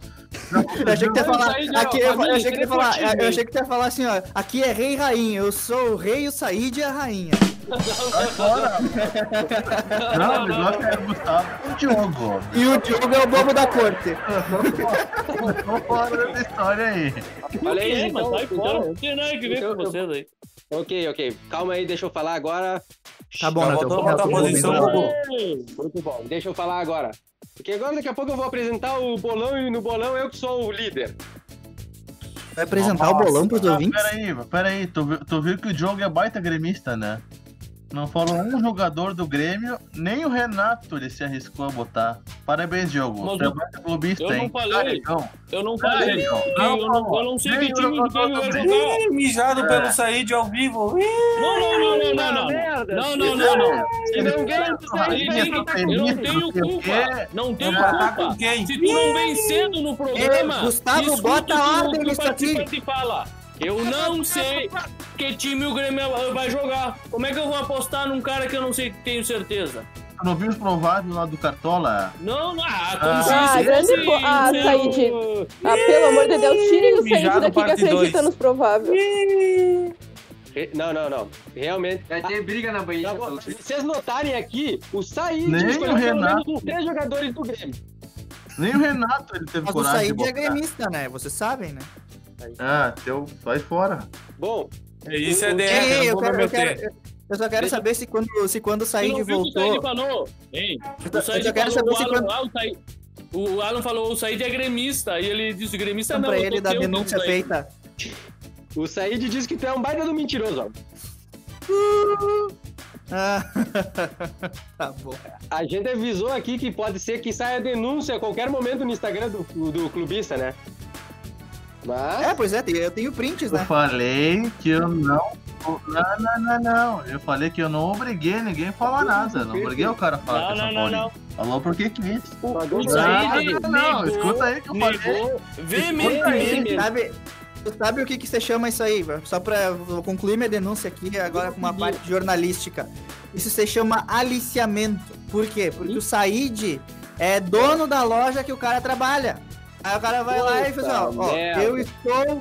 Eu achei que tu ia falar. Aqui, eu, achei que ia falar. Eu achei que ia falar assim, ó. Aqui é rei e rainha. Eu sou o rei, o Said e a rainha. Sai fora. Não, o negócio é o Gustavo e o Diogo. E o Diogo é o bobo da corte. Tô fora dessa história aí. Olha aí, é, então, mas sai fora. então- Não tem nada que ver então com eu- vocês aí. Ok, ok. Calma aí, deixa eu falar agora. Tá bom, né? voltou pra posição, Gugu. Muito bom, deixa eu falar agora. Porque agora daqui a pouco eu vou apresentar o bolão e no bolão eu que sou o líder. Vai apresentar o bolão pros Ah, ouvintes? peraí, peraí. Tu, tu viu que o Diogo é baita gremista, né? Não falou um jogador do Grêmio, nem o Renato ele se arriscou a botar. Parabéns, Diogo. Mas Você é o- baita clubista, eu não falei. Carregão. Eu não falei. Que eu, não, eu não sei que time do Grêmio vai jogar. Ih, mijado pelo Said ao vivo. Ih, Não, não, não, não, não, não. Não, não, não, não. Se não ganha, tu sai Aí daí. tem que- Eu não tenho culpa. Não tenho Empatar culpa. com quem? Se tu não vem cedo no programa, Gustavo, bota que o- ordem que nisso aqui. participante fala. Eu não sei que time o Grêmio vai jogar. Como é que eu vou apostar num cara que eu não sei, tenho certeza? Tu não viu os prováveis lá do Cartola? Não, não, ah, Ah. como se Ah, isso grande fosse bo- ah, ser Said. o- Ah, pelo amor de Deus, tirem o Said daqui que acredita dois. nos prováveis. Não, não, não. Realmente. Vai ter briga na banheira. Tá bom, Se vocês notarem aqui, o Said Nem escolheu o pelo menos Renato. uns três jogadores do Grêmio. Nem o Renato ele teve Mas o coragem de Said é gremista, né? Vocês sabem, né? Ah, teu, sai fora. Bom, Isso é DR, Ei, eu quero, eu, quero, eu só quero Deixa- saber se quando, se quando o Said viu o Said voltou. falou? Hein? Eu O Said só quero falou, saber se o Alan, quando- ah, o Said- O Alan falou, o Said é gremista. E ele disse, gremista não. pra eu ele da denúncia feita. o Said disse que tu é um baita do mentiroso, ó. Ah, (laughs) tá bom. A gente avisou aqui que pode ser que saia denúncia a qualquer momento no Instagram do, do clubista, né? Mas. É, pois é, eu tenho prints, Eu né? falei que eu não. Não, não, não, não. Eu falei que eu não obriguei ninguém a falar nada. Não obriguei o cara a falar Não, que é não, São não, Paulo. não. Falou porque quis. O Não, não, escuta aí que eu falei. negou veementemente. Sabe, sabe o que, que você chama isso aí? Só pra vou concluir minha denúncia aqui, agora com uma parte jornalística. Isso se chama aliciamento. Por quê? Porque o Said é dono da loja que o cara trabalha. Aí o cara vai lá e fala assim, ó, ó, eu estou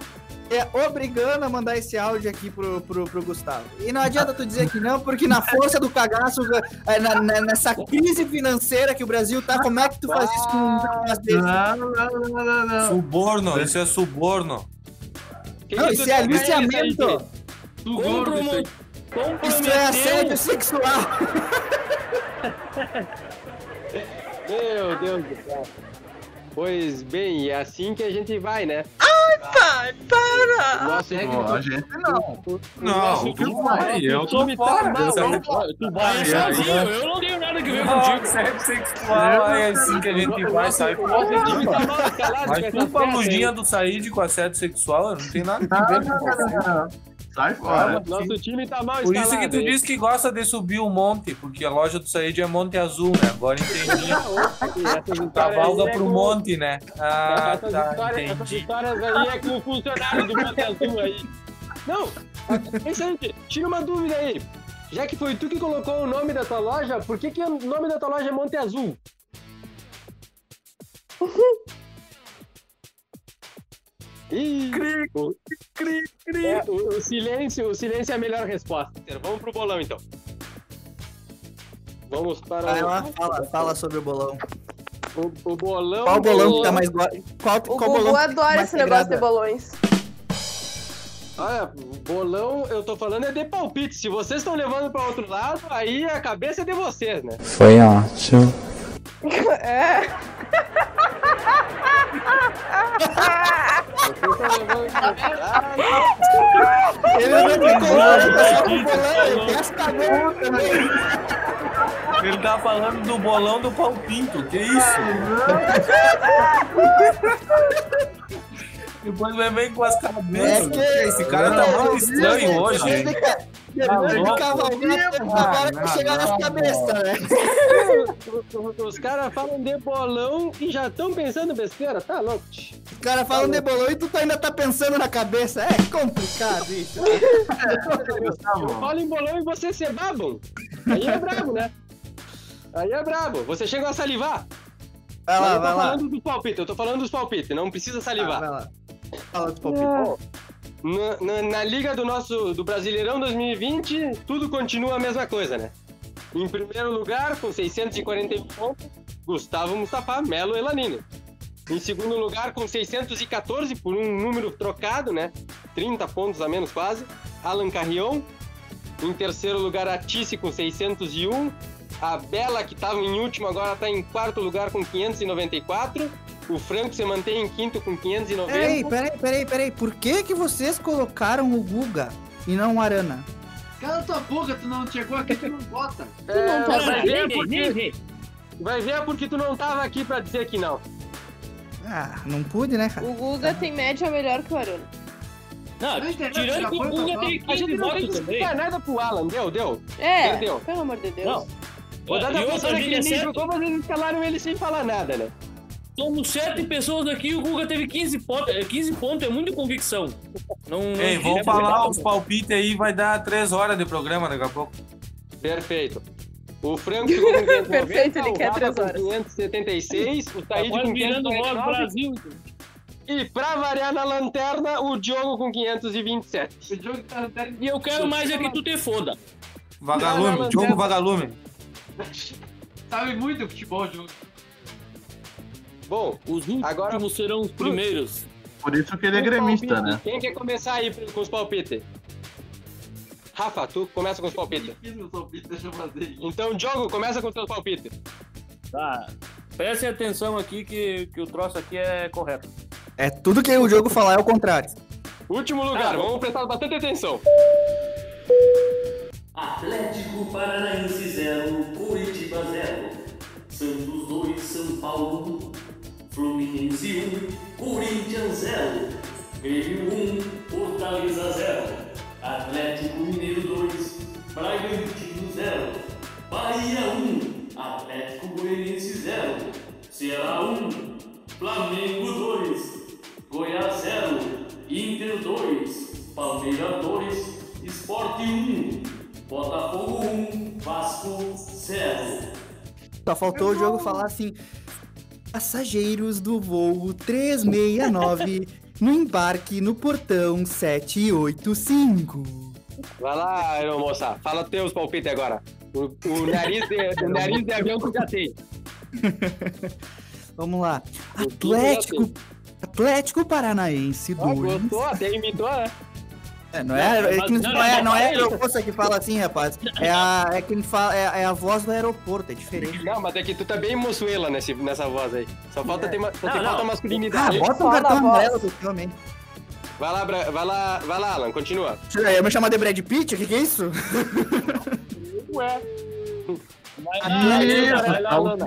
é, obrigando a mandar esse áudio aqui pro, pro, pro Gustavo. E não adianta tu dizer que não, porque na força do cagaço, é, na- na- nessa crise financeira que o Brasil tá, como é que tu faz isso com um negócio desse? Não, não, não, não, não. Suborno, isso é suborno. Que Não, isso é aliciamento. Gordo, isso aí. Comprometeu. Isso é assédio sexual. (laughs) Meu Deus do céu. Pois bem, é assim que a gente vai, né? Pai, para! Nosso Pô, a gente não. Não, nosso tu time- vai, eu tô fora hein? Tu vai sozinho, eu não tenho nada que Não, contigo. assédio sexual é assim que a gente vai, sai fora. Tá com Mas essa culpa a luzinha do Said com assédio sexual, não tem nada a ver com você. Sai fora. Nosso time tá mal Por isso que tu disse que gosta de subir o monte, porque a loja do Said é Monte Azul, né? Agora entendi. (laughs) Cavalga é pro com- monte, né? Ah, essas, tá, histórias, essas histórias aí é com o funcionário do Monte Azul aí. Não, pensante, tira uma dúvida aí. Já que foi tu que colocou o nome da tua loja, por que, que o nome da tua loja é Monte Azul? (laughs) Ih, o, é, o- o silêncio, o silêncio é a melhor resposta. Vamos pro bolão então. Vamos para Vai o, lá, fala, fala sobre o bolão. o, o bolão. Qual bolão do- que tá mais. Qual, O qual Gugu bolão que adora esse negócio de bolões. Olha, bolão, eu tô falando é de palpite. Se vocês estão levando pra outro lado, aí a cabeça é de vocês, né? Foi ótimo. (laughs) É. (laughs) Ele não tem como, tá só com o bolão, ele quer essa também. Ele tá falando do bolão do palpinto, que isso? (laughs) Depois vai vem com as cabeças. É que- Esse cara tá Não, muito estranho hoje, Tá agora que chegar nas cabeças, né? Os caras falam de bolão e já estão pensando besteira, tá louco? Os caras falam de bolão e tu tá- ainda tá pensando na cabeça. É complicado isso. Eu falo em bolão e vocês se babam. Aí é brabo, né? Aí é brabo. Você chegou a salivar. Vai lá, Mas eu tô vai lá. falando dos palpites, eu tô falando dos palpites, não precisa salivar. Ah, vai lá. Fala dos palpites. Na, na- na liga do nosso do Brasileirão 2020, tudo continua a mesma coisa, né? Em primeiro lugar, com 641 pontos, Gustavo Mustafa Melo Elanini. Em segundo lugar, com 614, por um número trocado, né? 30 pontos a menos quase, Alan Carrion. Em terceiro lugar, a Tice com 601. A Bela, que estava em último, agora está em quarto lugar com 594. O Franco se mantém em quinto com 590. Peraí, peraí, peraí, peraí. Por que que vocês colocaram o Guga e não o Arana? Cala tua boca, tu não chegou aqui, tu não vota. (laughs) É, não tá vai vendo, ver porque... Vai ver porque tu não tava aqui pra dizer que não. Ah, não pude, né, cara? O Guga tem média melhor que o Arana. Não, tirando que o Guga tem A gente 15 não tem que votos também. explicar nada pro Alan, deu, deu. É, Perdeu. pelo amor de Deus. Não. Rodada outra, passada a que gente é ele nem certo. jogou, mas eles escalaram ele sem falar nada, né? Somos sete pessoas aqui e o Guga teve 15 pontos. É, 15 pontos é muita convicção. Não, não Ei, é falar os palpites aí, vai dar três horas de programa daqui a pouco. Perfeito. O Franco ficou com 590, (laughs) Perfeito, ele o quer Rafa três com horas. 576, o Tá Taíde quase com virando voz 549 Brasil. e pra variar na lanterna, o Diogo com 527. E eu quero mais é que tu te foda. Vagalume, Diogo Vagalume. (laughs) Sabe muito futebol, jogo. Bom, os últimos agora serão os primeiros. Por isso que ele é Os gremista, palpites. né? Quem quer começar aí com os palpites? Rafa, tu começa com os palpites. Palpite. Então, Diogo, começa com os teus palpites. Tá. Prestem atenção aqui que, que o troço aqui é correto. É tudo que o jogo falar é o contrário. Último lugar, vamos prestar bastante atenção. Atlético Paranaense 0, Curitiba 0. Santos 2, São Paulo 1. Fluminense 1, Corinthians 0. Grêmio 1, Fortaleza 0. Atlético Mineiro 2, Bragantino 0. Bahia 1, Atlético Goianiense 0. Ceará 1, Flamengo 2. Goiás 0, Inter 2, Palmeiras 2, Sport 1, Botafogo 1, Vasco 0. Só faltou o jogo falar assim: Passageiros do voo 369 no embarque no portão 785. Vai lá, moça, fala teus palpites agora. O, o nariz, de, o nariz de avião tu já tem. (laughs) Vamos lá. Atlético. Atlético Paranaense 2. Ah, gostou, até imitou, né? É, não é, é que Não, não é, não, não é a não, não. aeromoça que fala assim, rapaz. É a, é quem fala, é, é a voz do aeroporto, é diferente. Não, mas é que tu tá bem moçuela nesse, nessa voz aí. Só falta, ter, ma- só Não, falta masculinidade. Ah, bota um cartão amarelo efetivamente. Vai lá, Bra- vai lá, vai lá, Alan, continua. Ia me chamar de Brad Pitt? O que, que é isso? Ué. (laughs) Vai lá, Lana.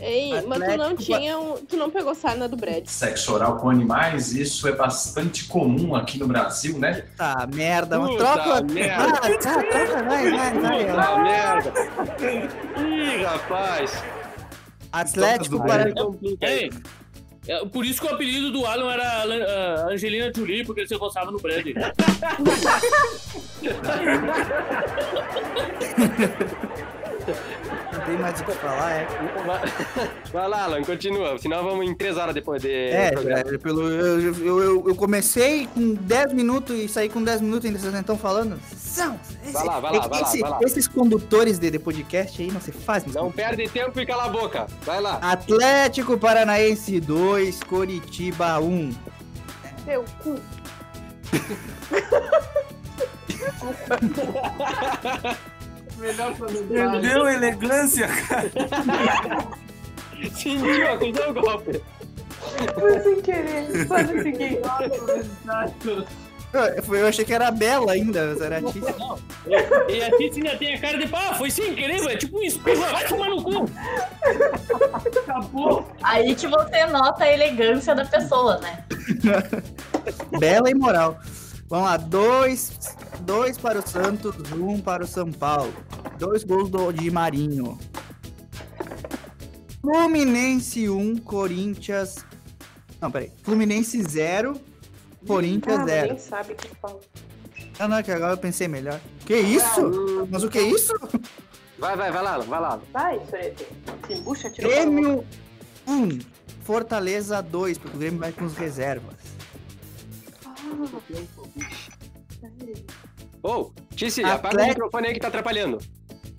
Ei, mas tu não tinha um, tu não pegou sarna do Brad. Sexo oral com animais, isso é bastante comum aqui no Brasil, né? Tá, merda, mas Puta troca. merda. Ah, tá, troca, vai, vai, vai. Puta merda. Ih, rapaz. Atlético para. Ei, é, por isso que o apelido do Alan era ah, Angelina Jolie, porque ele se gostava no Brad. (laughs) Tem mais o que falar, é. (laughs) Vai lá, Alan, continua. Senão vamos em três horas depois de. É, programa. é, pelo, eu, eu, eu, eu comecei com 10 minutos e saí com 10 minutos ainda vocês não estão falando. São, Vai lá, vai lá, é vai lá, esse- vai lá. Esses condutores de, de podcast aí não se faz. Não perde tempo e cala a boca. Vai lá. Atlético Paranaense 2, Coritiba 1. Meu cu. (laughs) Melhor fazer Perdeu a elegância, cara. Sentiu, acusou o golpe. Foi sem querer. Faz o seguinte. Eu, eu achei que era a Bela ainda, mas era a Tícia. E a Titi ainda tem a cara de pá, foi sem querer, velho. Tipo um espirro, vai tomar no cu. Acabou. Aí que você nota a elegância da pessoa, né? (laughs) Bela e moral. Vamos lá, dois, dois para o Santos, um para o São Paulo. Dois gols do, de Marinho. Fluminense 1, Corinthians. Não, peraí. Fluminense 0, Corinthians Ah, 0. Nem sabe que fala. Ah, não, é que agora eu pensei melhor. Que isso? Mas o que é isso? Vai, vai, vai lá, vai lá. Vai. Se embucha, tira o Grêmio 1, Fortaleza 2, porque o Grêmio vai com os reservas. Ô, Tice, apaga o Atlético- microfone aí que tá atrapalhando.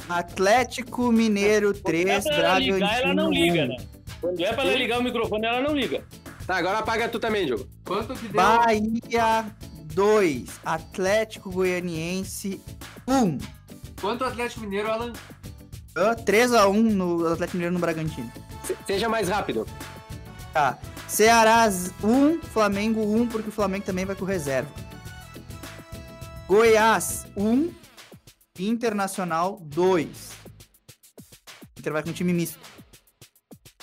Atlético Mineiro 3, É pra ela ligar, ela Bragantino não liga, 1. né? Quando é pra ela ligar o microfone, ela não liga. Tá, agora apaga tu também, Diogo. Quanto que deu? Bahia 2, Atlético Goianiense 1. Quanto o Atlético Mineiro, Alan? 3x1 no Atlético Mineiro no Bragantino. Se- Seja mais rápido. Tá. Ceará 1, Flamengo 1, porque o Flamengo também vai com reserva. Goiás 1, Internacional 2. Inter vai com time misto.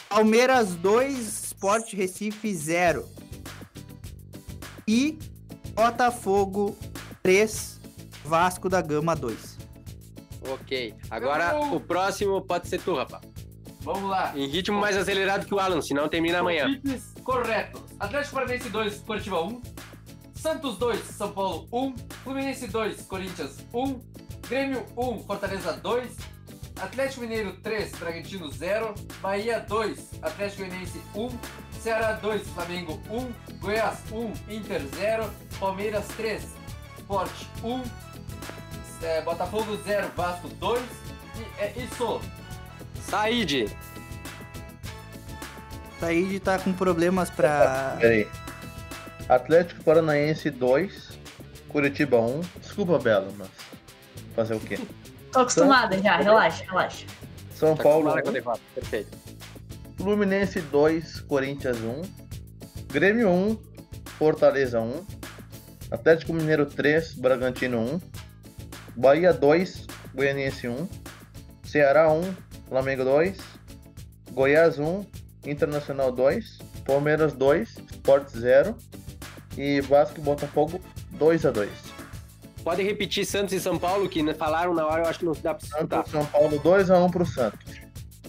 Palmeiras 2, Sport Recife 0. E Botafogo 3, Vasco da Gama 2. Ok. Agora o próximo pode ser tu, rapaz. Vamos lá. Em ritmo mais acelerado que o Alan, senão termina amanhã. Corretos. Atlético Paranaense 2, Curitiba 1. Santos 2, São Paulo 1. Fluminense 2, Corinthians 1. Grêmio 1, Fortaleza 2. Atlético Mineiro 3, Bragantino 0. Bahia 2, Atlético Goianiense 1. Ceará 2, Flamengo 1. Goiás 1, Inter 0. Palmeiras 3, Sport 1. É, Botafogo 0, Vasco 2. E é isso. Saíde. Said tá com problemas pra. Peraí. Atlético Paranaense 2, Curitiba 1. Desculpa, Bela, mas. Fazer o quê? Tô acostumada já, relaxa, relaxa. São Tá Paulo acostumada com a 1, derrota. Perfeito. Fluminense 2, Corinthians 1. Grêmio 1, Fortaleza 1. Atlético Mineiro 3, Bragantino 1. Bahia 2, Goianiense 1. Ceará 1, Flamengo 2. Goiás 1, Internacional 2. Palmeiras 2, Sport 0. E Vasco e Botafogo 2 a 2. Pode repetir Santos e São Paulo, que falaram na hora, eu acho que não dá pra escutar. Santos São Paulo 2 a 1 pro Santos.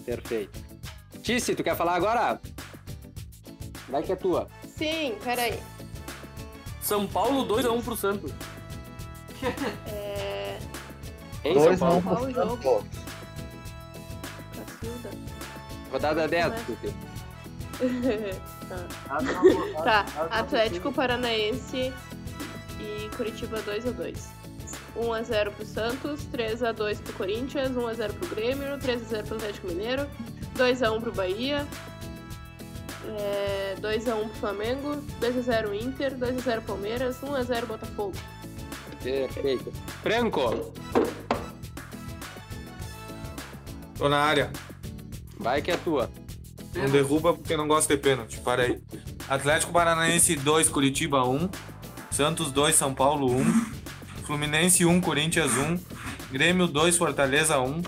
Perfeito. Tice, tu quer falar agora? Vai que é tua. Sim, peraí. São Paulo 2x1 pro Santos. É. Em São 2 a 1 Paulo. pro Qual o jogo? Cacilda. Rodada 10. Né? Tá. (laughs) Tá, Atlético Paranaense e Curitiba 2x2. 1x0 pro Santos, 3x2 pro Corinthians, 1x0 pro Grêmio, 3x0 pro Atlético Mineiro, 2x1 pro Bahia, é, 2x1 pro Flamengo, 2x0 Inter, 2x0 Palmeiras, 1x0 Botafogo. Perfeito. Franco, Tô na área. vai que é tua. Não derruba porque não gosta de pênalti. Para aí. Atlético Paranaense 2, Curitiba 1. Santos 2, São Paulo 1. Fluminense 1, Corinthians 1. Grêmio 2, Fortaleza 1.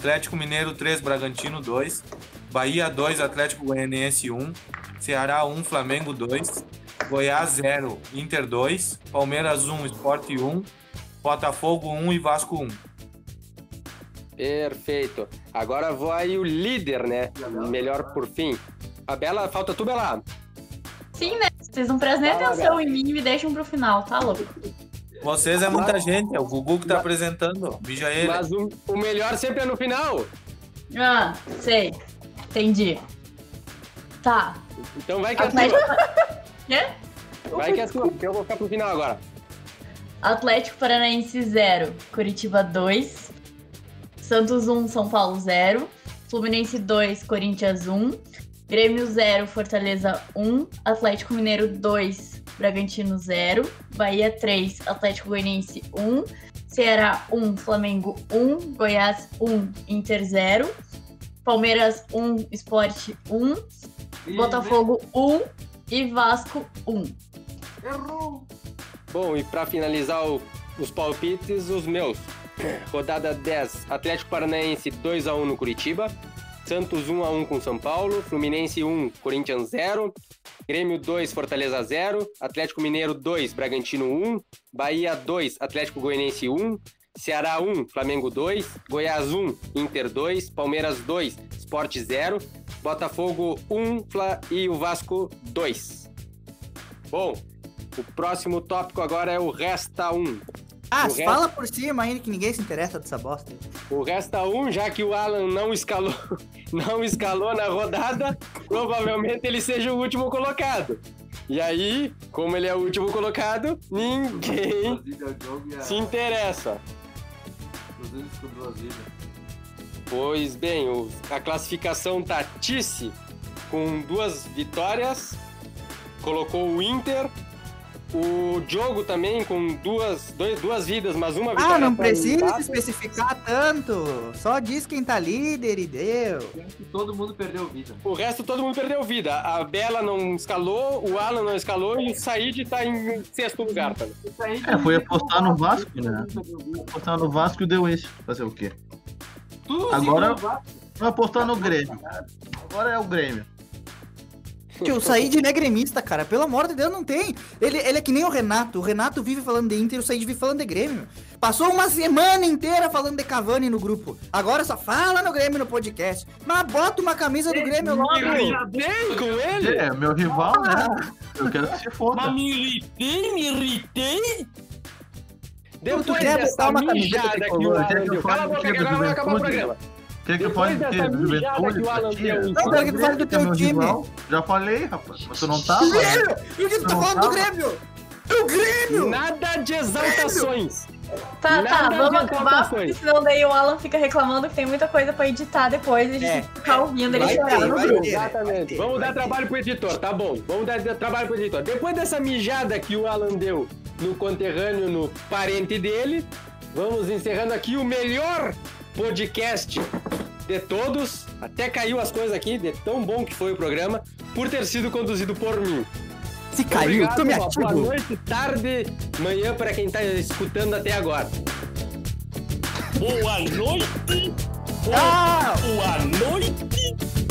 Atlético Mineiro 3, Bragantino 2, Bahia 2, Atlético Goianiense 1, Ceará 1, Flamengo 2, Goiás 0, Inter 2, Palmeiras 1, Sport 1, Botafogo 1 e Vasco 1. Perfeito. Agora vai o líder, né? Melhor por fim. A Bela, falta tu, Bela. Sim, né? Vocês não prestam nem Fala, atenção Bela. em mim e me deixam pro final, tá louco? Vocês é muita gente, é o Gugu que tá apresentando. Bija ele. Mas o, o melhor sempre é no final. Ah, sei. Entendi. Tá. Então vai que é Atlético... tua. Quê? Vai que é tua, porque eu vou ficar pro final agora. Atlético Paranaense 0, Curitiba 2, Santos 1, São Paulo 0, Fluminense 2, Corinthians 1, Grêmio 0, Fortaleza 1, Atlético Mineiro 2, Bragantino 0, Bahia 3, Atlético Goianiense 1, Ceará 1, Flamengo 1, Goiás 1, Inter 0, Palmeiras 1, Sport 1, Botafogo 1 e Vasco 1. Errou! Bom, e pra finalizar o- os palpites, os meus. Rodada 10, Atlético Paranaense 2x1 no Curitiba. Santos 1x1 com São Paulo. Fluminense 1, Corinthians 0. Grêmio 2, Fortaleza 0. Atlético Mineiro 2, Bragantino 1. Bahia 2, Atlético Goianiense 1. Ceará 1, Flamengo 2. Goiás 1, Inter 2. Palmeiras 2, Sport 0. Botafogo 1 Fla- e o Vasco 2. Bom, o próximo tópico agora é o Resta 1. Ah, o fala por cima ainda que ninguém se interessa dessa bosta. O Resta 1, já que o Alan não escalou, (laughs) não escalou na rodada, provavelmente ele seja o último colocado. E aí, como ele é o último colocado, ninguém a. se interessa. Pois bem, o- a classificação tá Tice com duas vitórias, colocou o Inter, o Diogo também com duas, dois- duas vidas, mas uma vitória. Ah, não precisa empate. especificar tanto. Só diz quem tá líder e deu. Todo mundo perdeu vida. O resto todo mundo perdeu vida. A Bela não escalou, o Alan não escalou e o Said tá em sexto lugar também. É, foi apostar no Vasco, né? Apostar no Vasco e deu isso. Fazer o quê? Agora vai apostar no Grêmio. Agora é o Grêmio. Tio, o Said não é gremista, cara. Pelo amor de Deus, não tem. Ele, ele é que nem o Renato. O Renato vive falando de Inter e o Said vive falando de Grêmio. Passou uma semana inteira falando de Cavani no grupo. Agora só fala no Grêmio no podcast. Mas bota uma camisa do Grêmio logo. irritei com ele? É, meu rival, né? Eu quero que se foda. Mas me irritei, me irritei. Depois Tu quer botar uma mijada que o eu. Cala a boca que agora vai acabar o programa. Que Juventude, que o Alan Caxias? deu em Não, quero que tu fale do Que é teu time. Já falei, rapaz. Mas tu não. Do Grêmio! o que tu tá falando do tava. Grêmio? Do Grêmio! Nada de exaltações. Tá, tá, vamos acabar, porque senão daí o Alan fica reclamando que tem muita coisa pra editar depois e a gente É. ficar ouvindo ele chorar ter, no vai grupo. ter. Exatamente. Vamos dar ter. trabalho pro editor, tá bom. Vamos dar trabalho pro editor. Depois dessa mijada que o Alan deu no conterrâneo, no parente dele, vamos encerrando aqui o melhor podcast de todos. Até caiu as coisas aqui, de tão bom que foi o programa, por ter sido conduzido por mim. Se caiu, Obrigado, tô me uma boa ativo. noite, tarde, manhã para quem tá escutando até agora. Boa noite. Tchau! Boa noite.